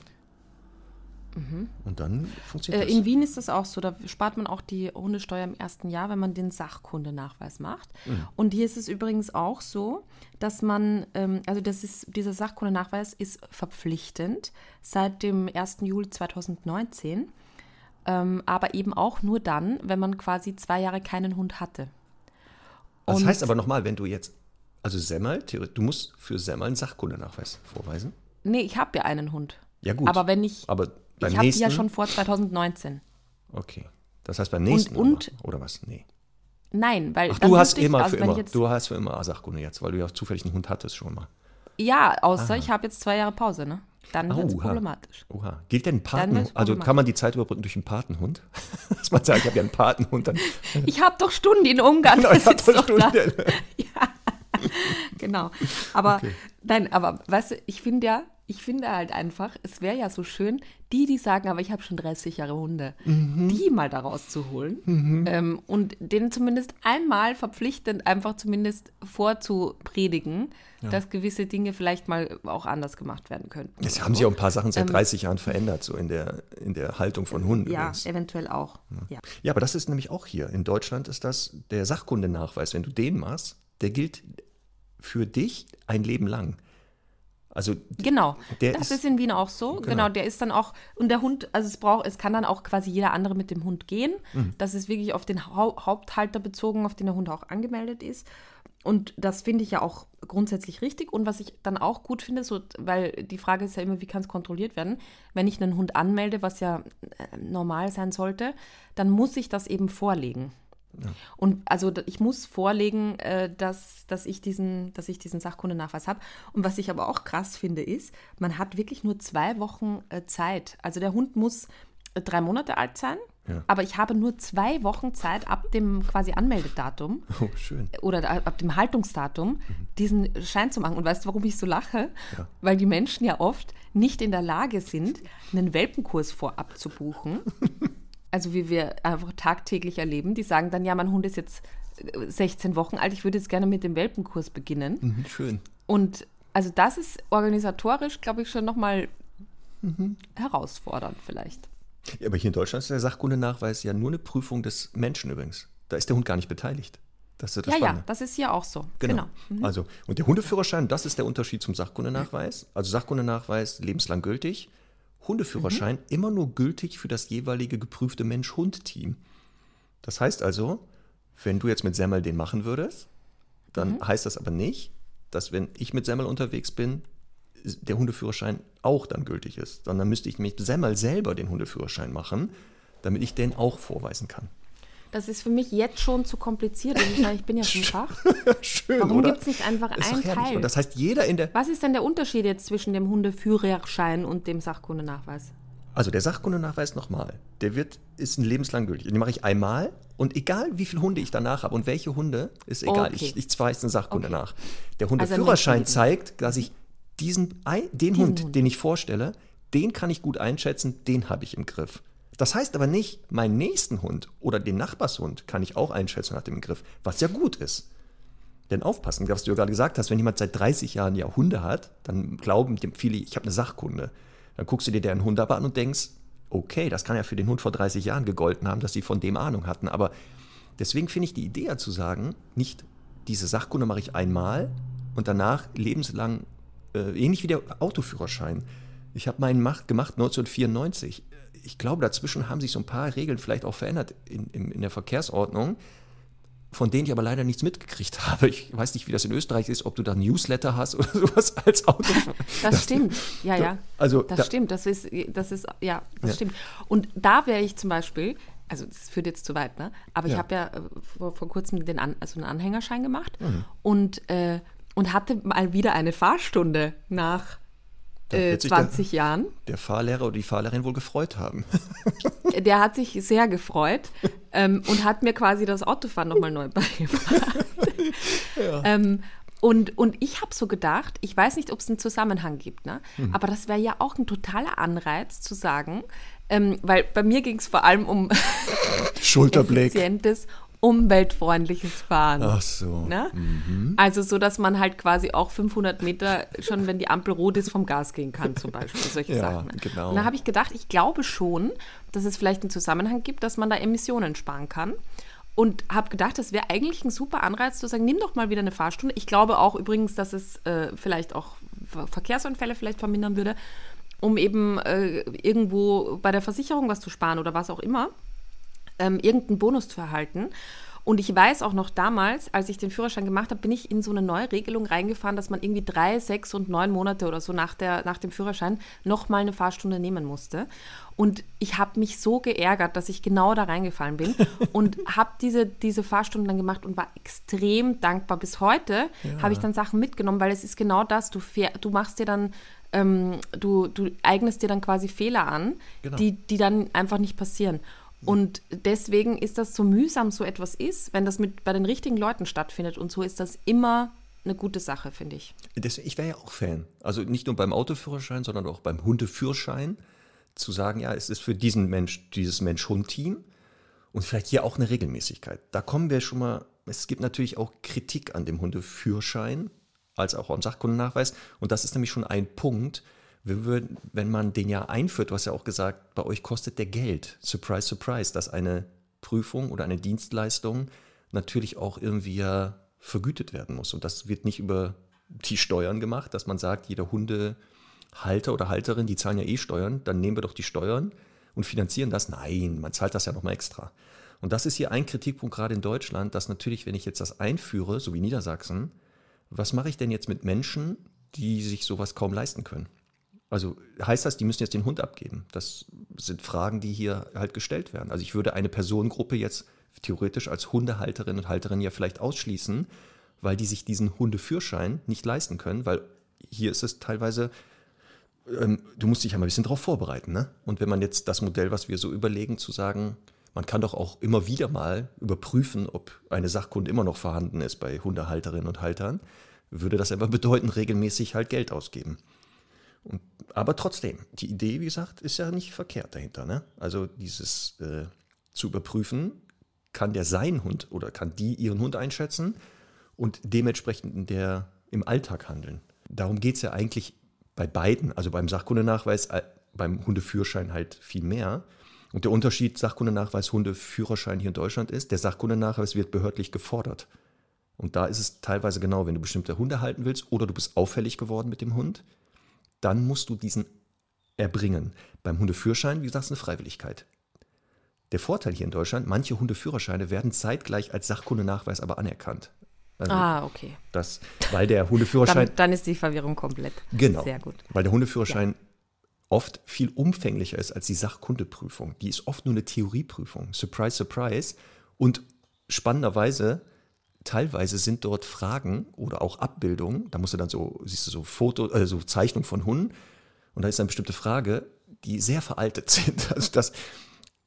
Mhm. Und dann funktioniert äh, das. In Wien ist das auch so, da spart man auch die Hundesteuer im ersten Jahr, wenn man den Sachkundenachweis macht. Mhm. Und hier ist es übrigens auch so, dass man, ähm, also das ist, dieser Sachkundenachweis ist verpflichtend seit dem 1. Juli 2019, ähm, aber eben auch nur dann, wenn man quasi zwei Jahre keinen Hund hatte. Und das heißt aber nochmal, wenn du jetzt, also Semmel, du musst für Semmel einen Sachkundenachweis vorweisen? Nee, ich habe ja einen Hund. Ja gut. Aber wenn ich, aber beim ich habe die ja schon vor 2019. Okay. Das heißt beim nächsten und, und oder was? Nee. Nein, weil Ach, du hast ich, immer also für immer. Du hast für immer Sachkunde jetzt, weil du ja zufällig einen Hund hattest schon mal. Ja, außer Aha. ich habe jetzt zwei Jahre Pause, ne? Dann wird es problematisch. Oha. Gilt denn ein Patenhund? Also kann man die Zeit überbrücken durch einen Patenhund? <laughs> Dass man sagt, ich habe ja einen Patenhund. Dann ich habe doch Stunden in Ungarn. Genau, ich habe doch Stunden. <laughs> ja. <laughs> genau. Aber okay. nein, aber weißt du, ich finde ja, ich finde halt einfach, es wäre ja so schön, die, die sagen, aber ich habe schon 30 Jahre Hunde, mhm. die mal da rauszuholen mhm. ähm, und denen zumindest einmal verpflichtend einfach zumindest vorzupredigen, ja. dass gewisse Dinge vielleicht mal auch anders gemacht werden könnten. Jetzt haben sich auch ein paar Sachen seit ähm, 30 Jahren verändert, so in der, in der Haltung von Hunden. Ja, übrigens. eventuell auch. Ja. ja, aber das ist nämlich auch hier. In Deutschland ist das der Sachkundenachweis. Wenn du den machst, der gilt für dich ein Leben lang. Also genau, das ist, ist, in Wien auch so. Genau. genau. der ist dann auch und der Hund, also es braucht, es kann dann auch quasi jeder andere mit dem Hund gehen. Mhm. Das ist wirklich auf den ha Haupthalter bezogen, auf den der Hund auch angemeldet ist. Und das finde ich ja auch grundsätzlich richtig. Und was ich dann auch gut finde, so, weil die Frage ist ja immer, wie kann es kontrolliert werden? Wenn ich einen Hund anmelde, was ja äh, normal sein sollte, dann muss ich das eben vorlegen. Und also ich muss vorlegen, äh, dass, dass, ich diesen, dass ich diesen Sachkundenachweis habe. Und was ich aber auch krass finde, ist, man hat wirklich nur zwei Wochen äh, Zeit. Also der Hund muss äh, drei Monate alt sein, ja. aber ich habe nur zwei Wochen Zeit ab dem quasi Anmeldedatum <laughs> oh, schön. oder ab dem Haltungsdatum mhm. diesen Schein zu machen. Und weißt du, warum ich so lache? Ja. Weil die Menschen ja oft nicht in der Lage sind, einen Welpenkurs vorab zu buchen. <laughs> also wie wir einfach tagtäglich erleben, die sagen dann, ja, mein Hund ist jetzt 16 äh, Wochen alt, ich würde jetzt gerne mit dem Welpenkurs beginnen. Mhm, schön. Und also das ist organisatorisch, glaube ich, schon nochmal mhm. herausfordernd vielleicht. Ja, aber hier in Deutschland ist der Sachkundenachweis ja nur eine Prüfung des Menschen übrigens. Da ist der Hund gar nicht beteiligt. Das ist das ja, Spannende. ja, das ist hier auch so. Genau. genau. Mhm. Also, und der Hundeführerschein, das ist der Unterschied zum Sachkundenachweis. Also Sachkundenachweis lebenslang gültig. Hundeführerschein mhm. immer nur gültig für das jeweilige geprüfte Mensch-Hund-Team. Das heißt also, wenn du jetzt mit Semmel den machen würdest, dann mhm. heißt das aber nicht, dass wenn ich mit Semmel unterwegs bin, der Hundeführerschein auch dann gültig ist, sondern müsste ich mit Semmel selber den Hundeführerschein machen, damit ich den auch vorweisen kann. Das ist für mich jetzt schon zu kompliziert. Ich, meine, ich bin ja schon Fach. <laughs> Schön, Warum gibt es nicht einfach einen Teil? Und das heißt, jeder in der. Was ist denn der Unterschied jetzt zwischen dem Hundeführerschein und dem Sachkundenachweis? Also der Sachkundenachweis nochmal, der wird, ist ein lebenslang gültig. Den mache ich einmal und egal wie viele Hunde ich danach habe und welche Hunde, ist egal. Okay. Ich, ich zweise den Sachkunde okay. nach. Der also Hundeführerschein also zeigt, dass ich diesen, den diesen Hund, Hund, den ich vorstelle, den kann ich gut einschätzen, den habe ich im Griff. Das heißt aber nicht, meinen nächsten Hund oder den Nachbarshund kann ich auch einschätzen und hat im Griff, was ja gut ist. Denn aufpassen, was du ja gerade gesagt hast, wenn jemand seit 30 Jahren ja Hunde hat, dann glauben viele, ich habe eine Sachkunde. Dann guckst du dir deren Hund aber an und denkst, okay, das kann ja für den Hund vor 30 Jahren gegolten haben, dass sie von dem Ahnung hatten. Aber deswegen finde ich die Idee ja zu sagen, nicht diese Sachkunde mache ich einmal und danach lebenslang, äh, ähnlich wie der Autoführerschein. Ich habe meinen gemacht 1994. Ich glaube, dazwischen haben sich so ein paar Regeln vielleicht auch verändert in, in, in der Verkehrsordnung von denen ich aber leider nichts mitgekriegt <laughs> habe. Ich weiß nicht, wie das in Österreich ist, ob du da Newsletter hast <laughs> oder sowas als Auto. Das, das stimmt, ja, ja. Also das da, stimmt, das ist, das ist, ja, das ja. stimmt. Und da wäre ich zum Beispiel, also das führt jetzt zu weit, ne? Aber ja. ich habe ja äh, vor, vor, kurzem den An, also einen Anhängerschein gemacht mhm. und, äh, und hatte mal wieder eine Fahrstunde nach äh, 20 der, Jahren. Der Fahrlehrer oder die Fahrlehrerin wohl gefreut haben. <laughs> der hat sich sehr gefreut ähm, und hat mir quasi das Autofahren nochmal neu <laughs> beigebracht. ja. ähm, und, und ich habe so gedacht, ich weiß nicht, ob es einen Zusammenhang gibt, ne? Hm. aber das wäre ja auch ein totaler Anreiz zu sagen, ähm, weil bei mir ging es vor allem um Schulterblick. <laughs> effizientes umweltfreundliches Fahren. Ach so. Ne? Mhm. Also so, dass man halt quasi auch 500 Meter schon, wenn die Ampel rot ist, vom Gas gehen kann zum Beispiel. Solche ja, Sachen. Genau. Und da habe ich gedacht, ich glaube schon, dass es vielleicht einen Zusammenhang gibt, dass man da Emissionen sparen kann. Und habe gedacht, das wäre eigentlich ein super Anreiz zu sagen, nimm doch mal wieder eine Fahrstunde. Ich glaube auch übrigens, dass es äh, vielleicht auch Verkehrsunfälle vielleicht vermindern würde, um eben äh, irgendwo bei der Versicherung was zu sparen oder was auch immer ähm, irgendeinen Bonus zu erhalten. Und ich weiß auch noch damals, als ich den Führerschein gemacht habe, bin ich in so eine neue Regelung reingefahren, dass man irgendwie drei, sechs und neun Monate oder so nach, der, nach dem Führerschein nochmal eine Fahrstunde nehmen musste. Und ich habe mich so geärgert, dass ich genau da reingefallen bin <laughs> und habe diese, diese Fahrstunden dann gemacht und war extrem dankbar. Bis heute ja. habe ich dann Sachen mitgenommen, weil es ist genau das, du, fähr, du machst dir dann ähm, du, du eignest dir dann quasi Fehler an, genau. die, die dann einfach nicht passieren. Und deswegen ist das so mühsam, so etwas ist, wenn das mit bei den richtigen Leuten stattfindet. Und so ist das immer eine gute Sache, finde ich. Deswegen, ich wäre ja auch Fan. Also nicht nur beim Autoführerschein, sondern auch beim Hundeführerschein zu sagen, ja, es ist für diesen Mensch, dieses Mensch-Hund-Team und vielleicht hier auch eine Regelmäßigkeit. Da kommen wir schon mal, es gibt natürlich auch Kritik an dem Hundeführerschein, als auch am Sachkundennachweis. Und das ist nämlich schon ein Punkt, wenn man den ja einführt, du hast ja auch gesagt, bei euch kostet der Geld. Surprise, surprise, dass eine Prüfung oder eine Dienstleistung natürlich auch irgendwie ja vergütet werden muss. Und das wird nicht über die Steuern gemacht, dass man sagt, jeder Hundehalter oder Halterin, die zahlen ja eh Steuern, dann nehmen wir doch die Steuern und finanzieren das. Nein, man zahlt das ja nochmal extra. Und das ist hier ein Kritikpunkt gerade in Deutschland, dass natürlich, wenn ich jetzt das einführe, so wie Niedersachsen, was mache ich denn jetzt mit Menschen, die sich sowas kaum leisten können? Also heißt das, die müssen jetzt den Hund abgeben? Das sind Fragen, die hier halt gestellt werden. Also ich würde eine Personengruppe jetzt theoretisch als Hundehalterin und Halterin ja vielleicht ausschließen, weil die sich diesen Hundeführschein nicht leisten können, weil hier ist es teilweise, ähm, du musst dich ja mal ein bisschen darauf vorbereiten. Ne? Und wenn man jetzt das Modell, was wir so überlegen, zu sagen, man kann doch auch immer wieder mal überprüfen, ob eine Sachkunde immer noch vorhanden ist bei Hundehalterinnen und Haltern, würde das aber bedeuten, regelmäßig halt Geld ausgeben. Und, aber trotzdem, die Idee, wie gesagt, ist ja nicht verkehrt dahinter. Ne? Also dieses äh, zu überprüfen, kann der seinen Hund oder kann die ihren Hund einschätzen und dementsprechend in der, im Alltag handeln. Darum geht es ja eigentlich bei beiden, also beim Sachkundenachweis, äh, beim Hundeführerschein halt viel mehr. Und der Unterschied Sachkundenachweis, Hundeführerschein hier in Deutschland ist, der Sachkundenachweis wird behördlich gefordert. Und da ist es teilweise genau, wenn du bestimmte Hunde halten willst oder du bist auffällig geworden mit dem Hund, dann musst du diesen erbringen. Beim Hundeführerschein, wie gesagt, ist eine Freiwilligkeit. Der Vorteil hier in Deutschland, manche Hundeführerscheine werden zeitgleich als Sachkundenachweis aber anerkannt. Also ah, okay. Das, weil der Hundeführerschein. dann, dann, ist die Verwirrung komplett. Genau. Sehr gut. Weil der Hundeführerschein ja. oft viel umfänglicher ist als die Sachkundeprüfung. Die ist oft nur eine Theorieprüfung. Surprise, surprise. Und spannenderweise teilweise sind dort Fragen oder auch Abbildungen, da musst du dann so, siehst du so Foto, äh, so Zeichnungen von Hunden und da ist eine bestimmte Frage, die sehr veraltet <laughs> sind. Also das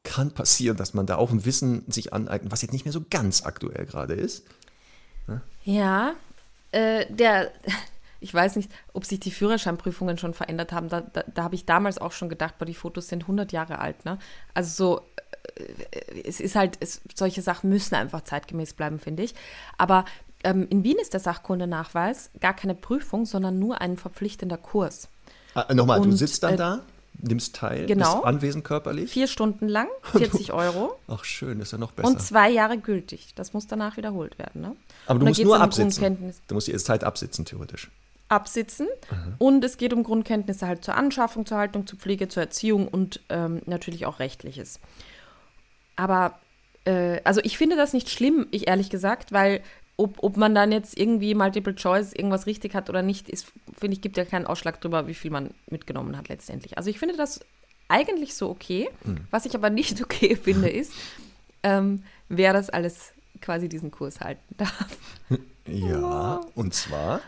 kann passieren, dass man da auch ein Wissen sich aneignet, was jetzt nicht mehr so ganz aktuell gerade ist. Ja, ja äh, der <laughs> ich weiß nicht, ob sich die Führerscheinprüfungen schon verändert haben. Da, da, da habe ich damals auch schon gedacht, boah, die Fotos sind 100 Jahre alt. Ne? Also so, es ist halt, es, solche Sachen müssen einfach zeitgemäß bleiben, finde ich. Aber ähm, in Wien ist der Sachkundenachweis gar keine Prüfung, sondern nur ein verpflichtender Kurs. Ah, Nochmal, du Und, sitzt dann äh, da, nimmst teil, genau. bist anwesend körperlich. Vier Stunden lang, <laughs> 40 Euro Ach schön, ist ja noch besser. und zwei Jahre gültig. Das muss danach wiederholt werden. Ne? Aber du musst nur absitzen. Du musst die Zeit absitzen, theoretisch. absitzen. Und es geht um Grundkenntnisse halt zur Anschaffung, zur Haltung, zur Pflege, zur Erziehung und ähm, natürlich auch rechtliches. Aber, äh, also ich finde das nicht schlimm, ich ehrlich gesagt, weil ob, ob man dann jetzt irgendwie Multiple Choice irgendwas richtig hat oder nicht, ist, finde ich, gibt ja keinen Ausschlag drüber, wie viel man mitgenommen hat letztendlich. Also ich finde das eigentlich so okay. Was ich aber nicht <laughs> okay finde, ist, ähm, wer das alles quasi diesen Kurs halten <laughs> darf. Ja, und zwar,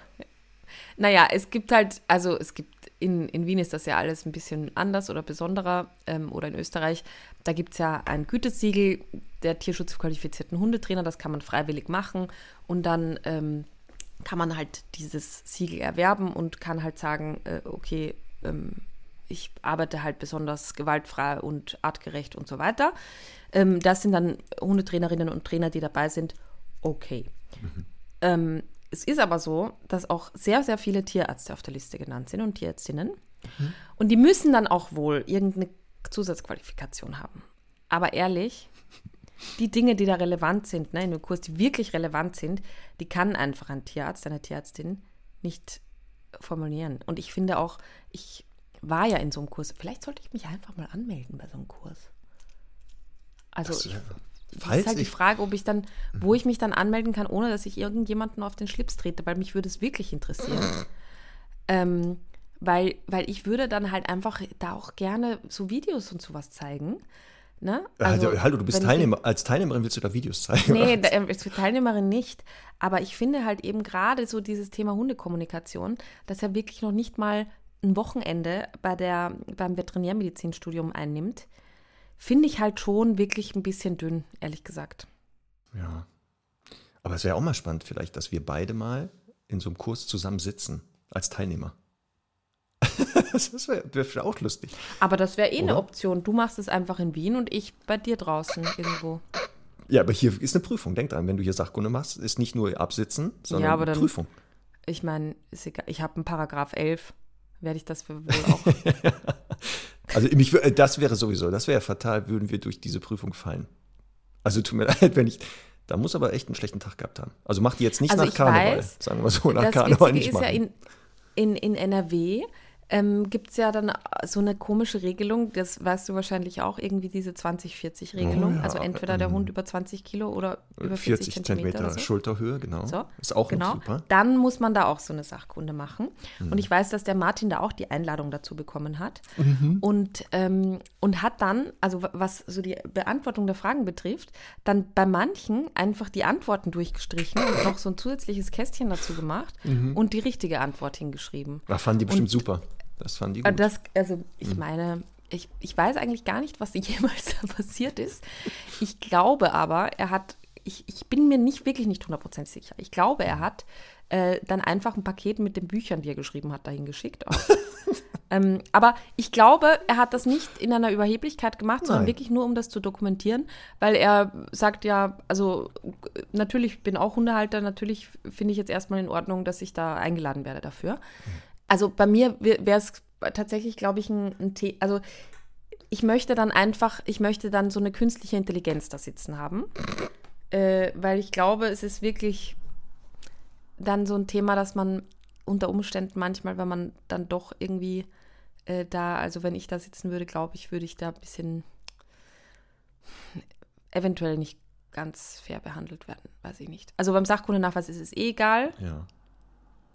Naja, es gibt halt, also es gibt, in, in Wien ist das ja alles ein bisschen anders oder besonderer ähm, oder in Österreich, da gibt es ja ein Gütesiegel der tierschutzqualifizierten Hundetrainer, das kann man freiwillig machen und dann ähm, kann man halt dieses Siegel erwerben und kann halt sagen, äh, okay, ähm, ich arbeite halt besonders gewaltfrei und artgerecht und so weiter. Ähm, das sind dann Hundetrainerinnen und Trainer, die dabei sind, okay. Ähm, es ist aber so, dass auch sehr, sehr viele Tierärzte auf der Liste genannt sind und Tierärztinnen. Und die müssen dann auch wohl irgendeine Zusatzqualifikation haben. Aber ehrlich, die Dinge, die da relevant sind, ne, in dem Kurs, die wirklich relevant sind, die kann einfach ein Tierarzt, eine Tierärztin nicht formulieren. Und ich finde auch, ich war ja in so einem Kurs. Vielleicht sollte ich mich einfach mal anmelden bei so einem Kurs. Also Das, ich, das ist halt die Frage, ob ich dann, wo ich mich dann anmelden kann, ohne dass ich irgendjemanden auf den Schlips trete, weil mich würde es wirklich interessieren. <laughs> ähm, weil, weil ich würde dann halt einfach da auch gerne so Videos und sowas zeigen. Ne? also, hallo, du bist Teilnehmer, als Teilnehmerin willst du da Videos zeigen? Nee, da- als Teilnehmerin nicht. Aber ich finde halt eben gerade so dieses Thema Hundekommunikation, das ja wirklich noch nicht mal ein Wochenende bei der, beim Veterinärmedizinstudium einnimmt, finde ich halt schon wirklich ein bisschen dünn, ehrlich gesagt. Ja. Aber es wäre auch mal spannend, vielleicht, dass wir beide mal in so einem Kurs zusammen sitzen, als Teilnehmer. <laughs> das wäre wär auch lustig. Aber das wäre eh eine Oder? Option. Du machst es einfach in Wien und ich bei dir draußen irgendwo. Ja, aber hier ist eine Prüfung. Denk dran, wenn du hier Sachkunde machst, ist nicht nur absitzen, sondern Ja, aber dann- Prüfung. Ich meine, ist egal. Ich habe einen Paragraph 11. Werde ich das für wohl <laughs> auch. Also mich, äh, das wäre sowieso, das wäre fatal, würden wir durch diese Prüfung fallen. Also tut mir <laughs> leid, wenn ich, da muss aber echt einen schlechten Tag gehabt haben. Also mach die jetzt nicht Also nach Karneval, weiß, sagen wir so, nach das Karneval Witzige nicht ist machen. ja, in, in, in NRW ähm, gibt es ja dann so eine komische Regelung, das weißt du wahrscheinlich auch, irgendwie diese 20-40-Regelung. Oh ja, also entweder der Hund über 20 Kilo oder über 40, 40 Zentimeter. So. Schulterhöhe, genau. So, ist auch genau. super. Dann muss man da auch so eine Sachkunde machen. Mhm. Und ich weiß, dass der Martin da auch die Einladung dazu bekommen hat. Mhm. Und, ähm, und hat dann, also wa- was so die Beantwortung der Fragen betrifft, dann bei manchen einfach die Antworten durchgestrichen und noch so ein zusätzliches Kästchen dazu gemacht Mhm. und die richtige Antwort hingeschrieben. Da fanden die bestimmt Und- super. Das fanden die Äh, gut. Das, also ich Mhm. meine, ich, ich weiß eigentlich gar nicht, was <laughs> jemals da passiert ist. Ich glaube aber, er hat, ich, ich bin mir nicht wirklich nicht hundertprozentig sicher. Ich glaube, er hat äh, dann einfach ein Paket mit den Büchern, die er geschrieben hat, dahin geschickt. <laughs> Ähm, aber ich glaube, er hat das nicht in einer Überheblichkeit gemacht, sondern Nein. wirklich nur, um das zu dokumentieren, weil er sagt ja, also natürlich bin auch Hundehalter, natürlich finde ich jetzt erstmal in Ordnung, dass ich da eingeladen werde dafür. Also bei mir wäre es tatsächlich, glaube ich, ein, ein The also ich möchte dann einfach, ich möchte dann so eine künstliche Intelligenz da sitzen haben, äh, weil ich glaube, es ist wirklich dann so ein Thema, dass man unter Umständen manchmal, wenn man dann doch irgendwie äh, da, also wenn ich da sitzen würde, glaube ich, würde ich da ein bisschen eventuell nicht ganz fair behandelt werden, weiß ich nicht. Also beim Sachkundenachweis ist es eh egal ja.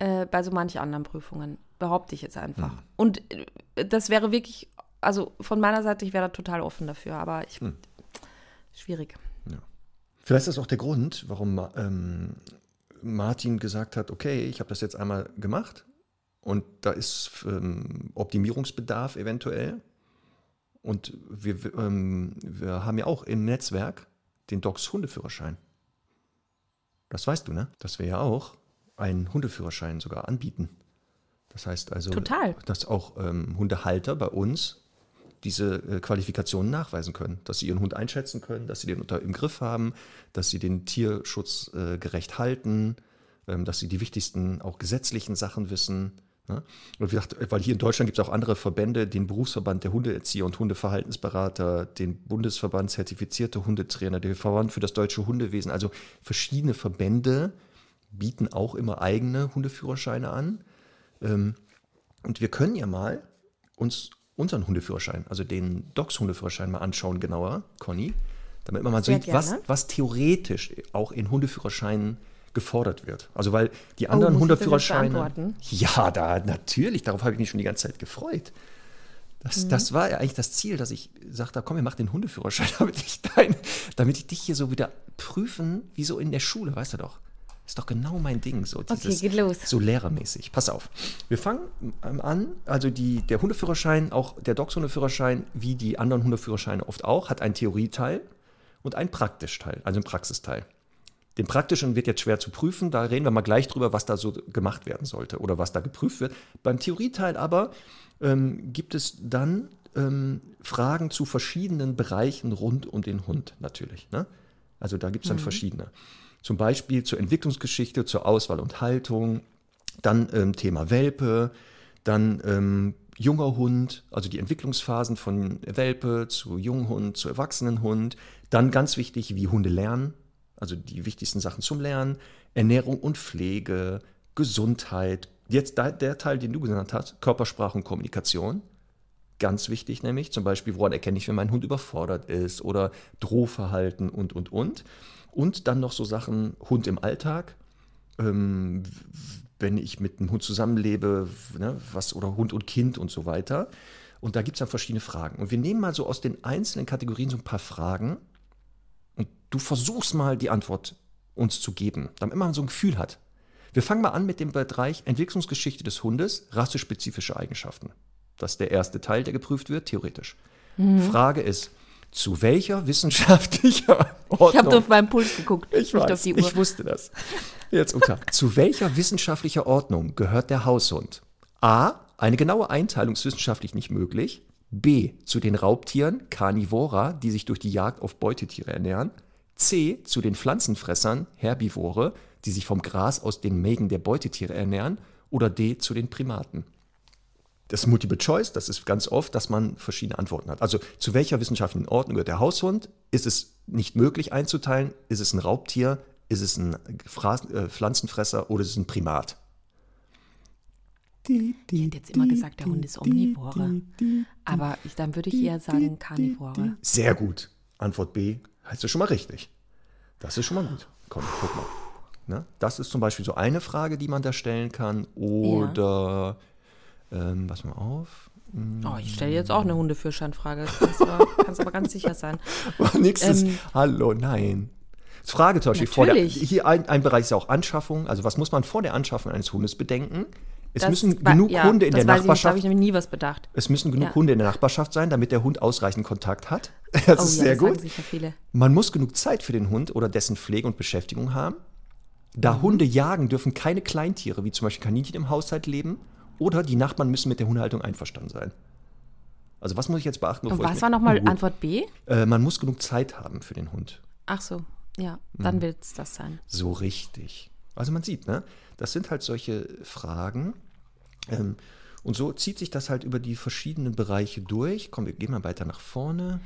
Äh, bei so manch anderen Prüfungen, behaupte ich jetzt einfach. Und äh, das wäre wirklich, also von meiner Seite, ich wäre da total offen dafür, aber ich, Hm. schwierig. Vielleicht ist das auch der Grund, warum ähm, Martin gesagt hat, okay, ich habe das jetzt einmal gemacht und da ist ähm, Optimierungsbedarf eventuell. Und wir, wir, ähm, wir haben ja auch im Netzwerk den Docs Hundeführerschein. Das weißt du, ne? Dass wir ja auch einen Hundeführerschein sogar anbieten. Das heißt also, Total. dass auch ähm, Hundehalter bei uns diese äh, Qualifikationen nachweisen können, dass sie ihren Hund einschätzen können, dass sie den unter im Griff haben, dass sie den Tierschutz äh, gerecht halten, ähm, dass sie die wichtigsten auch gesetzlichen Sachen wissen. Ne? Und wie gesagt, weil hier in Deutschland gibt es auch andere Verbände, den Berufsverband der Hundeerzieher und Hundeverhaltensberater, den Bundesverband zertifizierte Hundetrainer, den Verband für das deutsche Hundewesen. Also verschiedene Verbände bieten auch immer eigene Hundeführerscheine an. Ähm, und wir können ja mal uns unseren Hundeführerschein, also den Docs-Hundeführerschein mal anschauen genauer, Conny, damit man mal Sehr sieht, was, gerne. was theoretisch auch in Hundeführerscheinen gefordert wird. Also weil die Oh, anderen jetzt Hundeführerscheine. Ja, da natürlich, darauf habe ich mich schon die ganze Zeit gefreut. Mhm. Das, das war ja eigentlich das Ziel, dass ich sagte, komm, wir machen den Hundeführerschein, <laughs> damit ich, dein, damit ich dich hier so wieder prüfen, wie so in der Schule, weißt du doch. Ist doch genau mein Ding, so dieses, geht los. so lehrermäßig. Pass auf. Wir fangen ähm, an, also die, der Hundeführerschein, auch der Docs-Hundeführerschein, wie die anderen Hundeführerscheine oft auch, hat einen Theorieteil und einen Praktischteil, also einen Praxisteil. Den praktischen wird jetzt schwer zu prüfen, da reden wir mal gleich drüber, was da so gemacht werden sollte oder was da geprüft wird. Beim Theorieteil aber ähm, gibt es dann ähm, Fragen zu verschiedenen Bereichen rund um den Hund natürlich. Ne? Also da gibt es dann verschiedene. Zum Beispiel zur Entwicklungsgeschichte, zur Auswahl und Haltung, dann ähm, Thema Welpe, dann ähm, junger Hund, also die Entwicklungsphasen von Welpe zu Junghund zu Erwachsenenhund. Dann ganz wichtig, wie Hunde lernen, also die wichtigsten Sachen zum Lernen, Ernährung und Pflege, Gesundheit. Jetzt der Teil, den du genannt hast, Körpersprache und Kommunikation. Ganz wichtig nämlich, zum Beispiel, woran erkenne ich, wenn mein Hund überfordert ist oder Drohverhalten und, und, und. Und dann noch so Sachen, Hund im Alltag, ähm, wenn ich mit einem Hund zusammenlebe, ne, was, oder Hund und Kind und so weiter. Und da gibt es dann verschiedene Fragen. Und wir nehmen mal so aus den einzelnen Kategorien so ein paar Fragen und du versuchst mal die Antwort uns zu geben, damit man so ein Gefühl hat. Wir fangen mal an mit dem Bereich Entwicklungsgeschichte des Hundes, rassespezifische Eigenschaften. Das ist der erste Teil, der geprüft wird, theoretisch. Frage ist, zu welcher wissenschaftlicher <laughs> Ordnung... Ich habe auf meinen Puls geguckt, Ich nicht weiß, auf die Uhr. ich wusste das. Jetzt Uta, zu welcher wissenschaftlicher Ordnung gehört der Haushund? A. Eine genaue Einteilung ist wissenschaftlich nicht möglich. B. Zu den Raubtieren, Carnivora, die sich durch die Jagd auf Beutetiere ernähren. C. Zu den Pflanzenfressern, Herbivore, die sich vom Gras aus den Mägen der Beutetiere ernähren. Oder D. Zu den Primaten. Das ist Multiple Choice, das ist ganz oft, dass man verschiedene Antworten hat. Also zu welcher wissenschaftlichen Ordnung gehört der Haushund? Ist es nicht möglich einzuteilen? Ist es ein Raubtier? Ist es ein äh, Pflanzenfresser oder ist es ein Primat? Ich hätte jetzt immer gesagt, der Hund ist Omnivore. Aber ich, dann würde ich eher sagen Karnivore. Sehr gut. Antwort B heißt es schon mal richtig. Das ist schon mal gut. Komm, guck mal. Ne? Das ist zum Beispiel so eine Frage, die man da stellen kann. Oder, ähm, pass mal auf. Oh, ich stelle jetzt auch eine Hundeführerscheinfrage. Kannst aber, <laughs> kannst aber ganz sicher sein. <laughs> Nächstes. Ähm, Hallo, nein. Frage zum Beispiel vor der, hier ein, ein Bereich ist ja auch Anschaffung. Also was muss man vor der Anschaffung eines Hundes bedenken? Es Das müssen war- genug ja, Hunde in der weiß ich nicht, Nachbarschaft. ich nämlich nie was bedacht. Es müssen genug Ja. Hunde in der Nachbarschaft sein, damit der Hund ausreichend Kontakt hat. <laughs> Das oh ist ja, sehr das gut. sagen sicher viele. Man muss genug Zeit für den Hund oder dessen Pflege und Beschäftigung haben. Da Mhm. Hunde jagen, dürfen keine Kleintiere, wie zum Beispiel Kaninchen im Haushalt leben. Oder die Nachbarn müssen mit der Hundehaltung einverstanden sein. Also was muss ich jetzt beachten? Und bevor ich was mit- war nochmal Antwort B? Äh, man muss genug Zeit haben für den Hund. Ach so, ja, dann Mhm. wird es das sein. So richtig. Also man sieht, ne? Das sind halt solche Fragen. Ähm, und so zieht sich das halt über die verschiedenen Bereiche durch. Komm, wir gehen mal weiter nach vorne.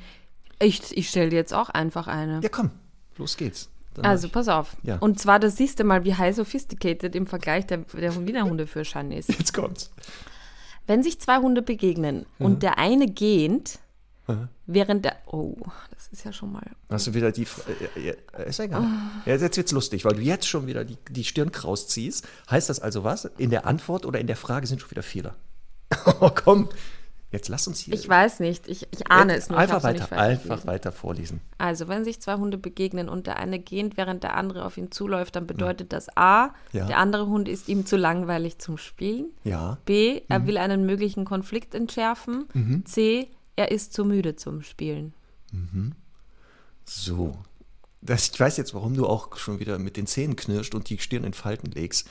Ich, ich stelle dir jetzt auch einfach eine. Ja, komm, los geht's. Also pass auf. Ja. Und zwar, das siehst du mal, wie high sophisticated im Vergleich der, der Wiener Hundeführerschein ist. Jetzt kommt's. Wenn sich zwei Hunde begegnen und der eine gähnt, während der. Oh, das ist ja schon mal. Hast du wieder die. Fra- äh, äh, ist egal. Ja, jetzt wird's lustig, weil du jetzt schon wieder die, die Stirn kraus ziehst. Heißt das also was? In der Antwort oder in der Frage sind schon wieder Fehler. <laughs> Oh, komm. Jetzt lass uns hier. Ich weiß nicht, ich, ich ahne es nur. Einfach weiter, einfach weiter vorlesen. Also, wenn sich zwei Hunde begegnen und der eine gähnt, während der andere auf ihn zuläuft, dann bedeutet das A, Ja. der andere Hund ist ihm zu langweilig zum Spielen. Ja. B, er Mhm. will einen möglichen Konflikt entschärfen. C, er ist zu müde zum Spielen. So. Das, ich weiß jetzt, warum du auch schon wieder mit den Zähnen knirscht und die Stirn in Falten legst.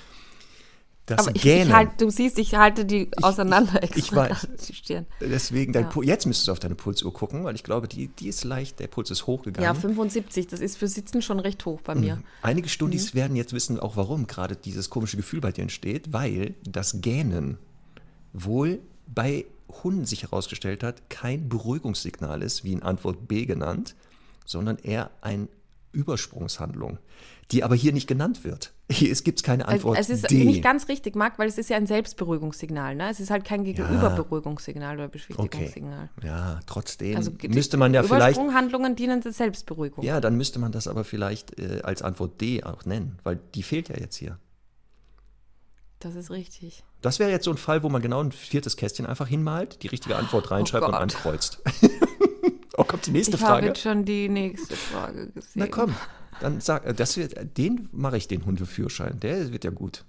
Das Aber ich, Gähnen. ich halt, du siehst, ich halte die auseinander extra. ich weiß. Die Stirn. Deswegen, dein Ja. Jetzt müsstest du auf deine Pulsuhr gucken, weil ich glaube, die, die ist leicht, der Puls ist hochgegangen. Ja, 75, das ist für Sitzen schon recht hoch bei mir. Einige Studis Mhm. werden jetzt wissen auch, warum gerade dieses komische Gefühl bei dir entsteht, weil das Gähnen wohl bei Hunden sich herausgestellt hat, kein Beruhigungssignal ist, wie in Antwort B genannt, sondern eher eine Übersprungshandlung, die aber hier nicht genannt wird. Hier gibt es keine Antwort es ist D. nicht ganz richtig, Marc, weil es ist ja ein Selbstberuhigungssignal. Ne? Es ist halt kein Gegenüberberuhigungssignal oder okay. Beschwichtigungssignal. Ja, trotzdem Also müsste man ja vielleicht Übersprunghandlungen dienen der Selbstberuhigung. Ja, dann müsste man das aber vielleicht äh, als Antwort D auch nennen, weil die fehlt ja jetzt hier. Das ist richtig. Das wäre jetzt so ein Fall, wo man genau ein viertes Kästchen einfach hinmalt, die richtige Antwort reinschreibt und Gott. ankreuzt. <laughs> oh, kommt die nächste ich habe Frage. jetzt schon die nächste Frage gesehen. Na komm, dann sag, äh, das wird, den mache ich den Hundeführerschein. Der wird ja gut.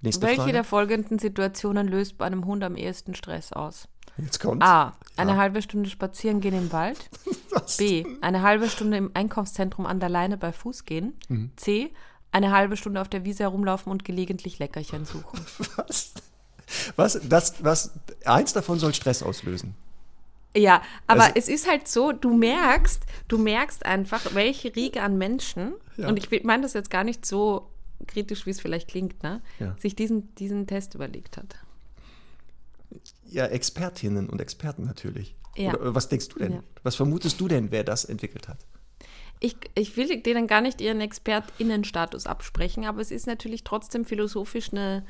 Nächste Welche Frage. der folgenden Situationen löst bei einem Hund am ehesten Stress aus? Jetzt kommt. A. Eine Ja. halbe Stunde spazieren gehen im Wald. <laughs> Was? B. Eine halbe Stunde im Einkaufszentrum an der Leine bei Fuß gehen. Mhm. C. Eine halbe Stunde auf der Wiese herumlaufen und gelegentlich Leckerchen suchen. <laughs> Was? Was? Das, was? Eins davon soll Stress auslösen. Ja, aber Also- es ist halt so, du merkst, du merkst einfach, welche Riege an Menschen, Ja. und ich meine das jetzt gar nicht so kritisch, wie es vielleicht klingt, ne, Ja. sich diesen, diesen Test überlegt hat. Ja, Expertinnen und Experten natürlich. Ja. Oder was denkst du denn? Was vermutest du denn, wer das entwickelt hat? Ich, ich will denen gar nicht ihren ExpertInnenstatus absprechen, aber es ist natürlich trotzdem philosophisch eine,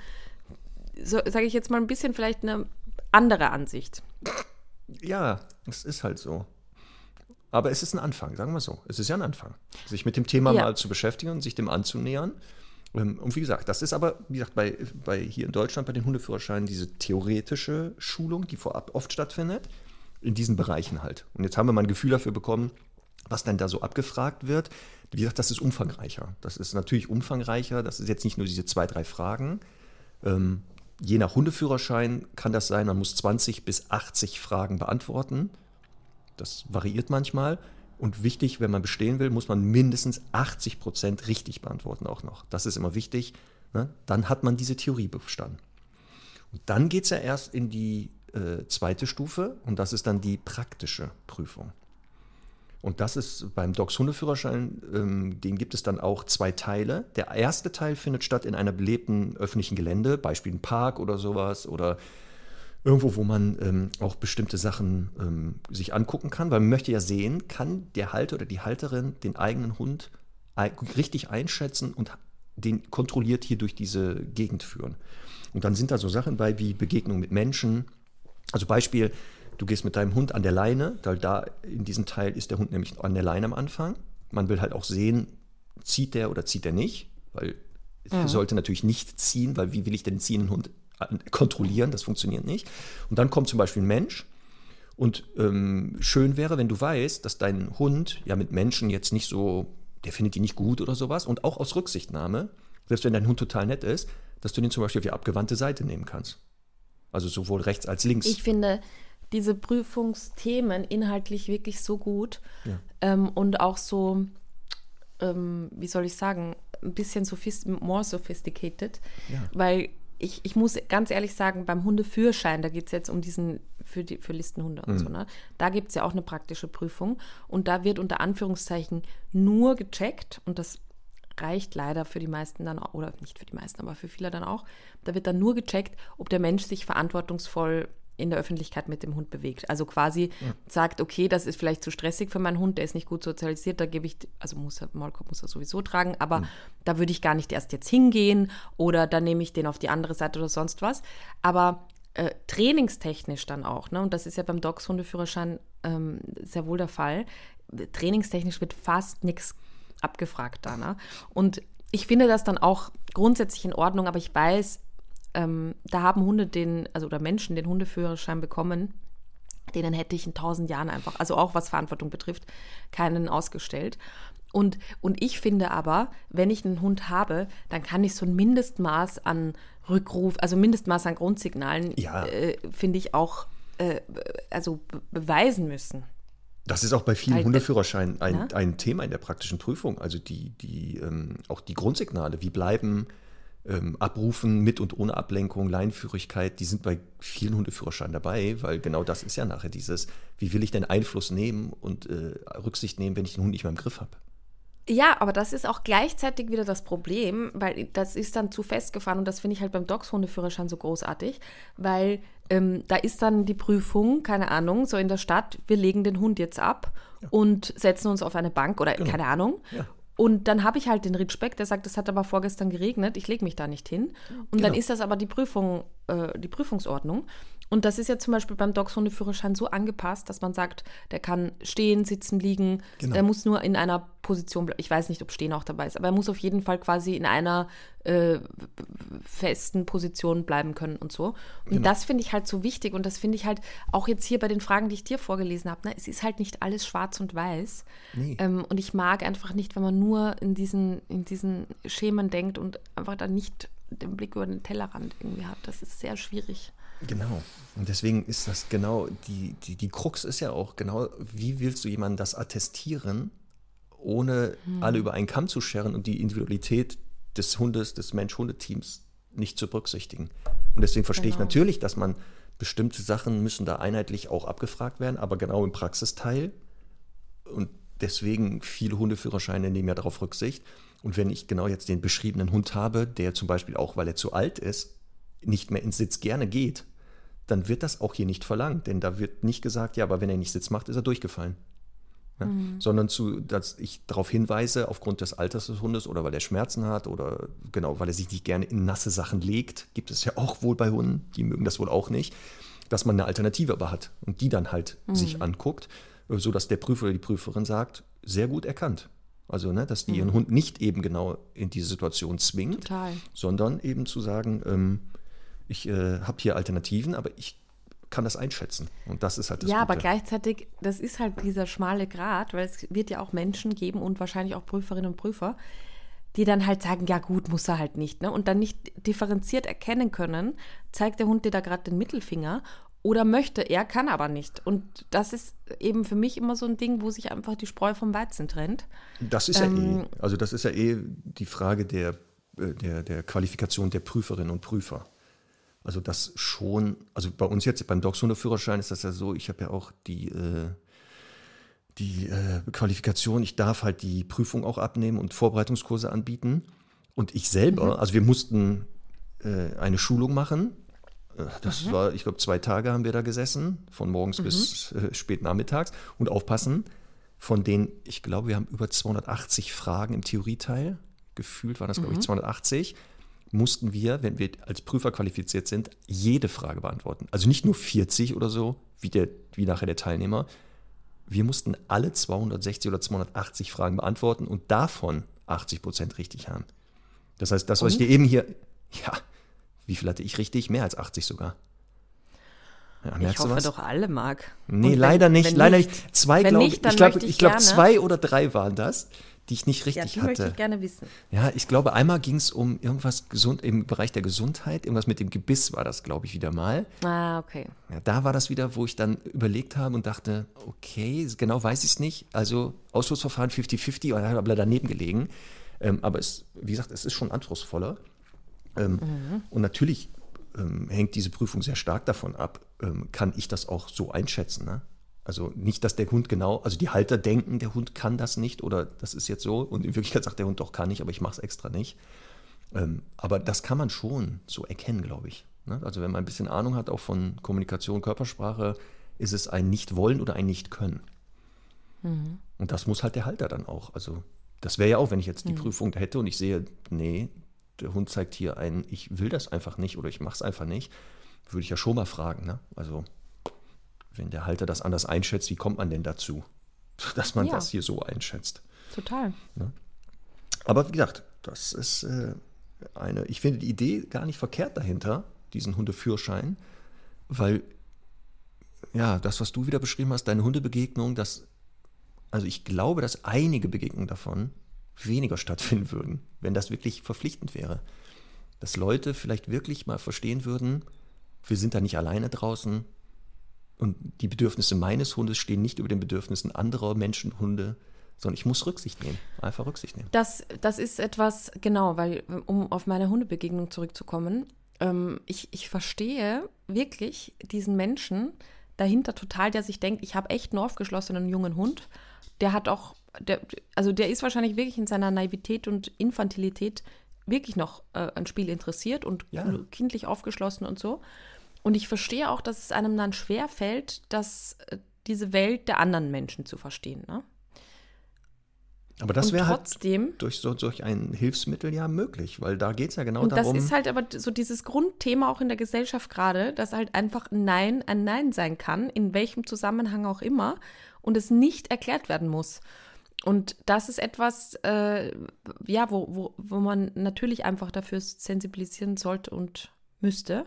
so, sage ich jetzt mal ein bisschen vielleicht eine andere Ansicht. Ja, es ist halt so. Aber es ist ein Anfang, sagen wir so. Es ist ja ein Anfang, sich mit dem Thema Ja. mal zu beschäftigen und sich dem anzunähern. Ähm, Und wie gesagt, das ist aber, wie gesagt, bei, bei hier in Deutschland bei den Hundeführerscheinen diese theoretische Schulung, die vorab oft stattfindet, in diesen Bereichen halt. Und jetzt haben wir mal ein Gefühl dafür bekommen, was dann da so abgefragt wird. Wie gesagt, das ist umfangreicher. Das ist natürlich umfangreicher. Das ist jetzt nicht nur diese zwei, drei Fragen. Ähm, je nach Hundeführerschein kann das sein, man muss 20 bis 80 Fragen beantworten. Das variiert manchmal. Und wichtig, wenn man bestehen will, muss man mindestens 80 Prozent richtig beantworten auch noch. Das ist immer wichtig. Ne? Dann hat man diese Theorie bestanden. Und dann geht es ja erst in die äh, zweite Stufe und das ist dann die praktische Prüfung. Und das ist beim Docs Hundeführerschein, ähm, den gibt es dann auch zwei Teile. Der erste Teil findet statt in einer belebten öffentlichen Gelände, Beispiel ein Park oder sowas oder irgendwo, wo man ähm, auch bestimmte Sachen ähm, sich angucken kann, weil man möchte ja sehen, kann der Halter oder die Halterin den eigenen Hund richtig einschätzen und den kontrolliert hier durch diese Gegend führen. Und dann sind da so Sachen bei wie Begegnung mit Menschen. Also Beispiel, du gehst mit deinem Hund an der Leine, weil da in diesem Teil ist der Hund nämlich an der Leine am Anfang. Man will halt auch sehen, zieht der oder zieht der nicht, weil er sollte natürlich nicht ziehen, weil wie will ich den ziehenden Hund an- kontrollieren? Das funktioniert nicht. Und dann kommt zum Beispiel ein Mensch und ähm, schön wäre, wenn du weißt, dass dein Hund ja mit Menschen jetzt nicht so, der findet die nicht gut oder sowas und auch aus Rücksichtnahme, selbst wenn dein Hund total nett ist, dass du den zum Beispiel auf die abgewandte Seite nehmen kannst. Also sowohl rechts als links. Ich finde diese Prüfungsthemen inhaltlich wirklich so gut Ja. ähm, und auch so, ähm, wie soll ich sagen, ein bisschen sophist more sophisticated, Ja. weil ich, ich muss ganz ehrlich sagen, beim Hundeführerschein, da geht es jetzt um diesen für, die, für Listenhunde und so, ne? da gibt es ja auch eine praktische Prüfung und da wird unter Anführungszeichen nur gecheckt und das reicht leider für die meisten dann auch, oder nicht für die meisten, aber für viele dann auch, da wird dann nur gecheckt, ob der Mensch sich verantwortungsvoll in der Öffentlichkeit mit dem Hund bewegt. Also quasi sagt, okay, das ist vielleicht zu stressig für meinen Hund, der ist nicht gut sozialisiert, da gebe ich, also muss er, Maulkorb muss er sowieso tragen, aber da würde ich gar nicht erst jetzt hingehen oder dann nehme ich den auf die andere Seite oder sonst was. Aber äh, trainingstechnisch dann auch, ne? und das ist ja beim Dogs-Hundeführerschein ähm, sehr wohl der Fall, trainingstechnisch wird fast nichts abgefragt da. Ne? Und ich finde das dann auch grundsätzlich in Ordnung, aber ich weiß, ähm, da haben Hunde den, also oder Menschen den Hundeführerschein bekommen, denen hätte ich in tausend Jahren einfach, also auch was Verantwortung betrifft, keinen ausgestellt. Und, und ich finde aber, wenn ich einen Hund habe, dann kann ich so ein Mindestmaß an Rückruf, also Mindestmaß an Grundsignalen, Ja. äh, finde ich auch, äh, also be beweisen müssen. Das ist auch bei vielen Weil- Hundeführerscheinen ein, Ja. ein Thema in der praktischen Prüfung. Also die, die, ähm, auch die Grundsignale, wie bleiben ähm, Abrufen mit und ohne Ablenkung, Leinführigkeit, die sind bei vielen Hundeführerscheinen dabei, weil genau das ist ja nachher dieses, wie will ich denn Einfluss nehmen und äh, Rücksicht nehmen, wenn ich den Hund nicht mehr im Griff habe. Ja, aber das ist auch gleichzeitig wieder das Problem, weil das ist dann zu festgefahren und das finde ich halt beim Dogs-Hundeführerschein so großartig, weil ähm, da ist dann die Prüfung, keine Ahnung, so in der Stadt, wir legen den Hund jetzt ab ja. und setzen uns auf eine Bank oder genau. keine Ahnung. Ja. Und dann habe ich halt den Ritschbeck, der sagt, es hat aber vorgestern geregnet, ich lege mich da nicht hin. Und genau. dann ist das aber die Prüfung, äh, die Prüfungsordnung. Und das ist ja zum Beispiel beim Dogs-Hundeführerschein so angepasst, dass man sagt, der kann stehen, sitzen, liegen. Genau. Der muss nur in einer Position bleiben. Ich weiß nicht, ob Stehen auch dabei ist, aber er muss auf jeden Fall quasi in einer äh, festen Position bleiben können und so. Und genau. das finde ich halt so wichtig. Und das finde ich halt auch jetzt hier bei den Fragen, die ich dir vorgelesen habe. Ne? Es ist halt nicht alles schwarz und weiß. Nee. Ähm, und ich mag einfach nicht, wenn man nur in diesen, in diesen Schemen denkt und einfach dann nicht den Blick über den Tellerrand irgendwie hat. Das ist sehr schwierig. Genau. Und deswegen ist das genau, die, die, die Krux ist ja auch genau, wie willst du jemandem das attestieren, ohne hm. alle über einen Kamm zu scheren und die Individualität des Hundes, des Mensch-Hunde-Teams nicht zu berücksichtigen. Und deswegen verstehe genau. ich natürlich, dass man bestimmte Sachen müssen da einheitlich auch abgefragt werden, aber genau im Praxisteil. Und deswegen viele Hundeführerscheine nehmen ja darauf Rücksicht. Und wenn ich genau jetzt den beschriebenen Hund habe, der zum Beispiel auch, weil er zu alt ist, nicht mehr ins Sitz gerne geht, dann wird das auch hier nicht verlangt. Denn da wird nicht gesagt, ja, aber wenn er nicht Sitz macht, ist er durchgefallen. Ja? Mhm. Sondern zu, dass ich darauf hinweise, aufgrund des Alters des Hundes oder weil er Schmerzen hat oder genau, weil er sich nicht gerne in nasse Sachen legt, gibt es ja auch wohl bei Hunden, die mögen das wohl auch nicht, dass man eine Alternative aber hat und die dann halt mhm. sich anguckt, sodass der Prüfer oder die Prüferin sagt, sehr gut erkannt. Also, ne, dass die mhm. ihren Hund nicht eben genau in diese Situation zwingt, Total. sondern eben zu sagen, ähm, ich äh, habe hier Alternativen, aber ich kann das einschätzen. Und das ist halt das Ja, Gute. aber gleichzeitig, das ist halt dieser schmale Grat, weil es wird ja auch Menschen geben und wahrscheinlich auch Prüferinnen und Prüfer, die dann halt sagen, ja gut, muss er halt nicht. Ne? Und dann nicht differenziert erkennen können, zeigt der Hund dir da gerade den Mittelfinger oder möchte er, kann aber nicht. Und das ist eben für mich immer so ein Ding, wo sich einfach die Spreu vom Weizen trennt. Das ist ähm, ja eh, also das ist ja eh die Frage der, äh, der, der Qualifikation der Prüferinnen und Prüfer. Also das schon, also bei uns jetzt beim Dogshundeführerschein ist das ja so, ich habe ja auch die, äh, die äh, Qualifikation, ich darf halt die Prüfung auch abnehmen und Vorbereitungskurse anbieten. Und ich selber, mhm. also wir mussten äh, eine Schulung machen. Äh, das mhm. war, ich glaube, zwei Tage haben wir da gesessen, von morgens mhm. bis äh, spät nachmittags und aufpassen. Von denen, ich glaube, wir haben über 280 Fragen im Theorieteil. Gefühlt waren das, glaube ich, 280 mhm mussten wir, wenn wir als Prüfer qualifiziert sind, jede Frage beantworten. Also nicht nur 40 oder so, wie, der, wie nachher der Teilnehmer. Wir mussten alle 260 oder 280 Fragen beantworten und davon 80 Prozent richtig haben. Das heißt, das, was und? ich dir eben hier, ja, wie viel hatte ich richtig? Mehr als 80 sogar. Ja, ich hoffe doch alle, Marc. Nee, wenn, leider nicht. Leider nicht. Zwei, glaube ich. Ich glaube, zwei oder drei waren das die ich nicht richtig ja, die hatte. möchte ich gerne wissen. Ja, ich glaube, einmal ging es um irgendwas gesund im Bereich der Gesundheit, irgendwas mit dem Gebiss war das, glaube ich, wieder mal. Ah, okay. Ja, da war das wieder, wo ich dann überlegt habe und dachte, okay, genau weiß ich es nicht. Also Ausschlussverfahren 50-50, oder habe daneben gelegen. Ähm, aber es, wie gesagt, es ist schon anspruchsvoller. Ähm, mhm. Und natürlich ähm, hängt diese Prüfung sehr stark davon ab, ähm, kann ich das auch so einschätzen. Ne? Also nicht, dass der Hund genau, also die Halter denken, der Hund kann das nicht oder das ist jetzt so und in Wirklichkeit sagt der Hund doch kann ich, aber ich mache es extra nicht. Ähm, aber das kann man schon so erkennen, glaube ich. Ne? Also wenn man ein bisschen Ahnung hat auch von Kommunikation, Körpersprache, ist es ein Nicht-Wollen oder ein Nicht-Können. Mhm. Und das muss halt der Halter dann auch. Also das wäre ja auch, wenn ich jetzt die mhm. Prüfung hätte und ich sehe, nee, der Hund zeigt hier ein, ich will das einfach nicht oder ich mache es einfach nicht, würde ich ja schon mal fragen. Ne? Also wenn der Halter das anders einschätzt, wie kommt man denn dazu, <laughs> dass man ja. das hier so einschätzt? Total. Ja. Aber wie gesagt, das ist äh, eine, ich finde die Idee gar nicht verkehrt dahinter, diesen Hundeführschein, weil ja, das, was du wieder beschrieben hast, deine Hundebegegnung, das, also ich glaube, dass einige Begegnungen davon weniger stattfinden würden, wenn das wirklich verpflichtend wäre. Dass Leute vielleicht wirklich mal verstehen würden, wir sind da nicht alleine draußen, und die Bedürfnisse meines Hundes stehen nicht über den Bedürfnissen anderer Menschenhunde, sondern ich muss Rücksicht nehmen. Einfach Rücksicht nehmen. Das, das ist etwas, genau, weil, um auf meine Hundebegegnung zurückzukommen, ähm, ich, ich verstehe wirklich diesen Menschen dahinter total, der sich denkt, ich habe echt einen aufgeschlossenen jungen Hund. Der hat auch, der, also der ist wahrscheinlich wirklich in seiner Naivität und Infantilität wirklich noch äh, ein Spiel interessiert und Ja. kindlich aufgeschlossen und so. Und ich verstehe auch, dass es einem dann schwer fällt, dass äh, diese Welt der anderen Menschen zu verstehen. Ne? Aber das wäre halt trotzdem, durch so durch ein Hilfsmittel ja möglich, weil da geht es ja genau und das darum. ist halt aber so dieses Grundthema auch in der Gesellschaft gerade, dass halt einfach ein Nein ein Nein sein kann, in welchem Zusammenhang auch immer, und es nicht erklärt werden muss. Und das ist etwas, äh, ja, wo, wo, wo man natürlich einfach dafür sensibilisieren sollte und müsste.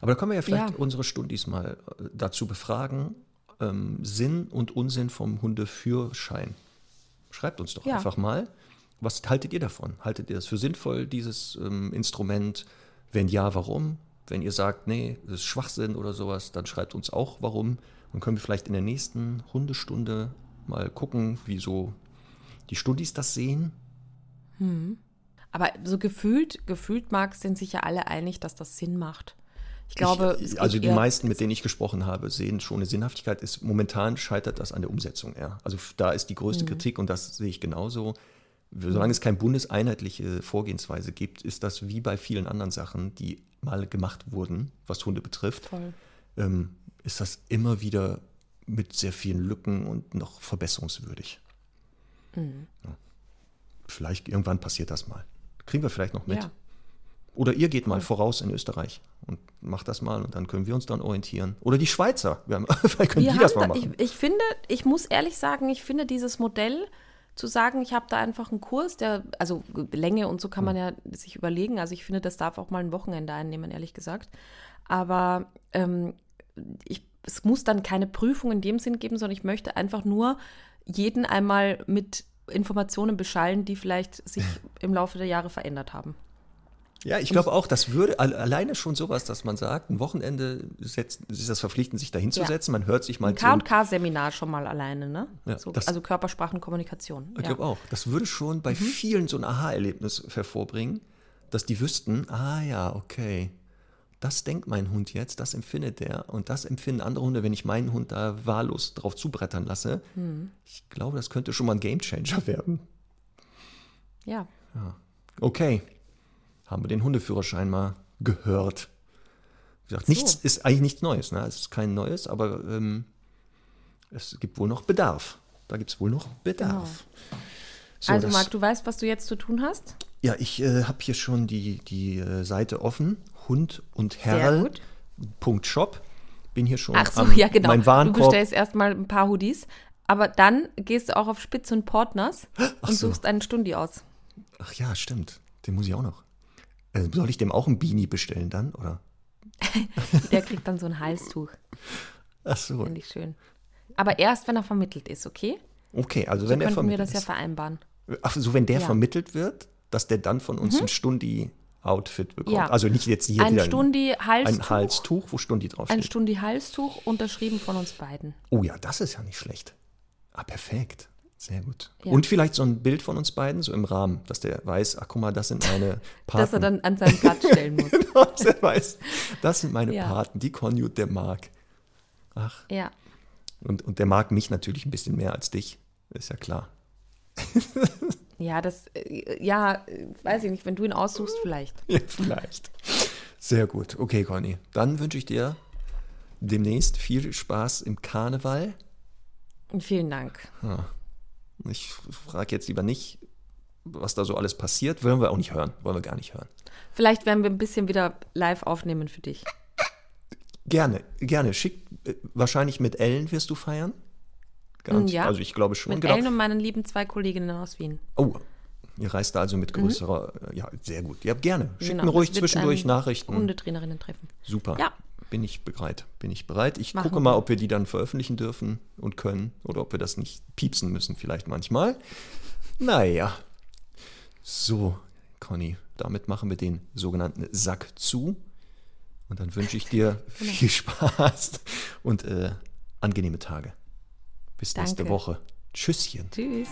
Aber da können wir ja vielleicht Ja. unsere Stundis mal äh, dazu befragen, ähm, Sinn und Unsinn vom Hundeführschein. Schreibt uns doch Ja. einfach mal, was haltet ihr davon? Haltet ihr das für sinnvoll, dieses ähm, Instrument? Wenn ja, warum? Wenn ihr sagt, nee, das ist Schwachsinn oder sowas, dann schreibt uns auch, warum. Dann können wir vielleicht in der nächsten Hundestunde mal gucken, wie so die Studis das sehen. Aber so gefühlt, gefühlt, Marc, sind sich ja alle einig, dass das Sinn macht. Ich glaube, ich, also die meisten, mit denen ich gesprochen habe, sehen schon eine Sinnhaftigkeit. Ist, momentan scheitert das an der Umsetzung eher. Also da ist die größte Mhm. Kritik und das sehe ich genauso. Solange es keine bundeseinheitliche Vorgehensweise gibt, ist das wie bei vielen anderen Sachen, die mal gemacht wurden, was Hunde betrifft, ähm, ist das immer wieder mit sehr vielen Lücken und noch verbesserungswürdig. Mhm. Ja. Vielleicht irgendwann passiert das mal. Kriegen wir vielleicht noch mit. Ja. Oder ihr geht mal voraus in Österreich und macht das mal und dann können wir uns dann orientieren. Oder die Schweizer. Wir haben, <laughs> vielleicht können Wir die das mal da, machen. ich, ich finde, ich muss ehrlich sagen, ich finde dieses Modell zu sagen, ich habe da einfach einen Kurs, der, also Länge und so kann man ja sich überlegen. Also ich finde, das darf auch mal ein Wochenende einnehmen, ehrlich gesagt. Aber ähm, ich, es muss dann keine Prüfung in dem Sinn geben, sondern ich möchte einfach nur jeden einmal mit Informationen beschallen, die vielleicht sich <laughs> im Laufe der Jahre verändert haben. Ja, ich glaube auch, das würde al- alleine schon sowas, dass man sagt, ein Wochenende setzt, ist das verpflichtend, sich da hinzusetzen. Man hört sich mal Ein zu. K&K-Seminar schon mal alleine, ne? Ja, so, das- also Körpersprachenkommunikation. Ich ja. glaube auch. Das würde schon Mhm. bei vielen so ein Aha-Erlebnis hervorbringen, dass die wüssten, ah ja, okay, das denkt mein Hund jetzt, das empfindet der und das empfinden andere Hunde, wenn ich meinen Hund da wahllos drauf zubrettern lasse. Mhm. Ich glaube, das könnte schon mal ein Gamechanger <laughs> werden. ja. Okay, haben wir den Hundeführerschein mal gehört. Wie gesagt, So. nichts ist eigentlich nichts Neues. Ne? Es ist kein Neues, aber ähm, es gibt wohl noch Bedarf. Da gibt es wohl noch Bedarf. So, also Marc, du weißt, was du jetzt zu tun hast? Ja, ich äh, habe hier schon die, die äh, Seite offen. Hund und Sehr Herr. gut. Punkt Shop. Bin hier schon Ach so, am, <laughs> ja genau. mein Du Warenkorb. bestellst erstmal ein paar Hoodies, aber dann gehst du auch auf Spitz und Portners und so. suchst einen Stundi aus. Ach ja, stimmt. Den muss ich auch noch. Äh, soll ich dem auch ein Beanie bestellen dann? Oder? <laughs> Der kriegt dann so ein Halstuch. Ach so. Finde ich schön. Aber erst, wenn er vermittelt ist, okay? Okay, also So wenn der könnten wir vermittelt das ja ist. vereinbaren. Ach so, wenn der Ja. Mhm. vermittelt wird, dass der dann von uns ein Stundi-Outfit bekommt. Ja. Also nicht jetzt hier Ein wieder Stundi ein Halstuch, wo Stundi ein draufsteht. Stundi Halstuch, unterschrieben von uns beiden. Oh ja, das ist ja nicht schlecht. Ah, perfekt. Sehr gut. Ja. Und vielleicht so ein Bild von uns beiden, so im Rahmen, dass der weiß, ach guck mal, das sind meine Paten. <laughs> Dass er dann an seinen Platz stellen muss. <laughs> dass er weiß, das sind meine Ja. Paten, die Conute, der mag. Ach, Ja. und, und der mag mich natürlich ein bisschen mehr als dich. Ist ja klar. <laughs> Ja, das, äh, ja, weiß ich nicht, wenn du ihn aussuchst, vielleicht. Ja, vielleicht. Sehr gut. Okay, Conny. Dann wünsche ich dir demnächst viel Spaß im Karneval. Vielen Dank. Ich frage jetzt lieber nicht, was da so alles passiert. Wollen wir auch nicht hören. Wollen wir gar nicht hören. Vielleicht werden wir ein bisschen wieder live aufnehmen für dich. Gerne, gerne. Schick, äh, wahrscheinlich mit Ellen wirst du feiern. Garantiert. Ja. Also ich glaube schon. Mit genau. Ellen und meinen lieben zwei Kolleginnen aus Wien. Oh, ihr reist da also mit größerer, äh, ja, sehr gut. Ja, gerne. Schickt Genau, mir ruhig zwischendurch Nachrichten. Hundetrainerinnen treffen. Super. Ja. Bin ich bereit. Bin ich bereit. Ich Machen gucke mal, ob wir die dann veröffentlichen dürfen und können oder ob wir das nicht piepsen müssen, vielleicht manchmal. Naja. So, Conny, damit machen wir den sogenannten Sack zu. Und dann wünsche ich dir <laughs> viel Spaß und äh, angenehme Tage. Bis nächste Danke. Woche. Tschüsschen. Tschüss.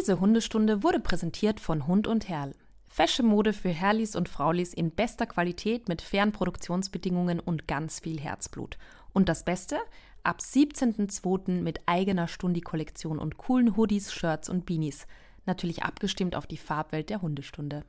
Diese Hundestunde wurde präsentiert von Hund und Herrl. Fashion-Mode für Herrlis und Fraulis in bester Qualität mit fairen Produktionsbedingungen und ganz viel Herzblut. Und das Beste? Ab 17.02. mit eigener Stundi-Kollektion und coolen Hoodies, Shirts und Beanies. Natürlich abgestimmt auf die Farbwelt der Hundestunde.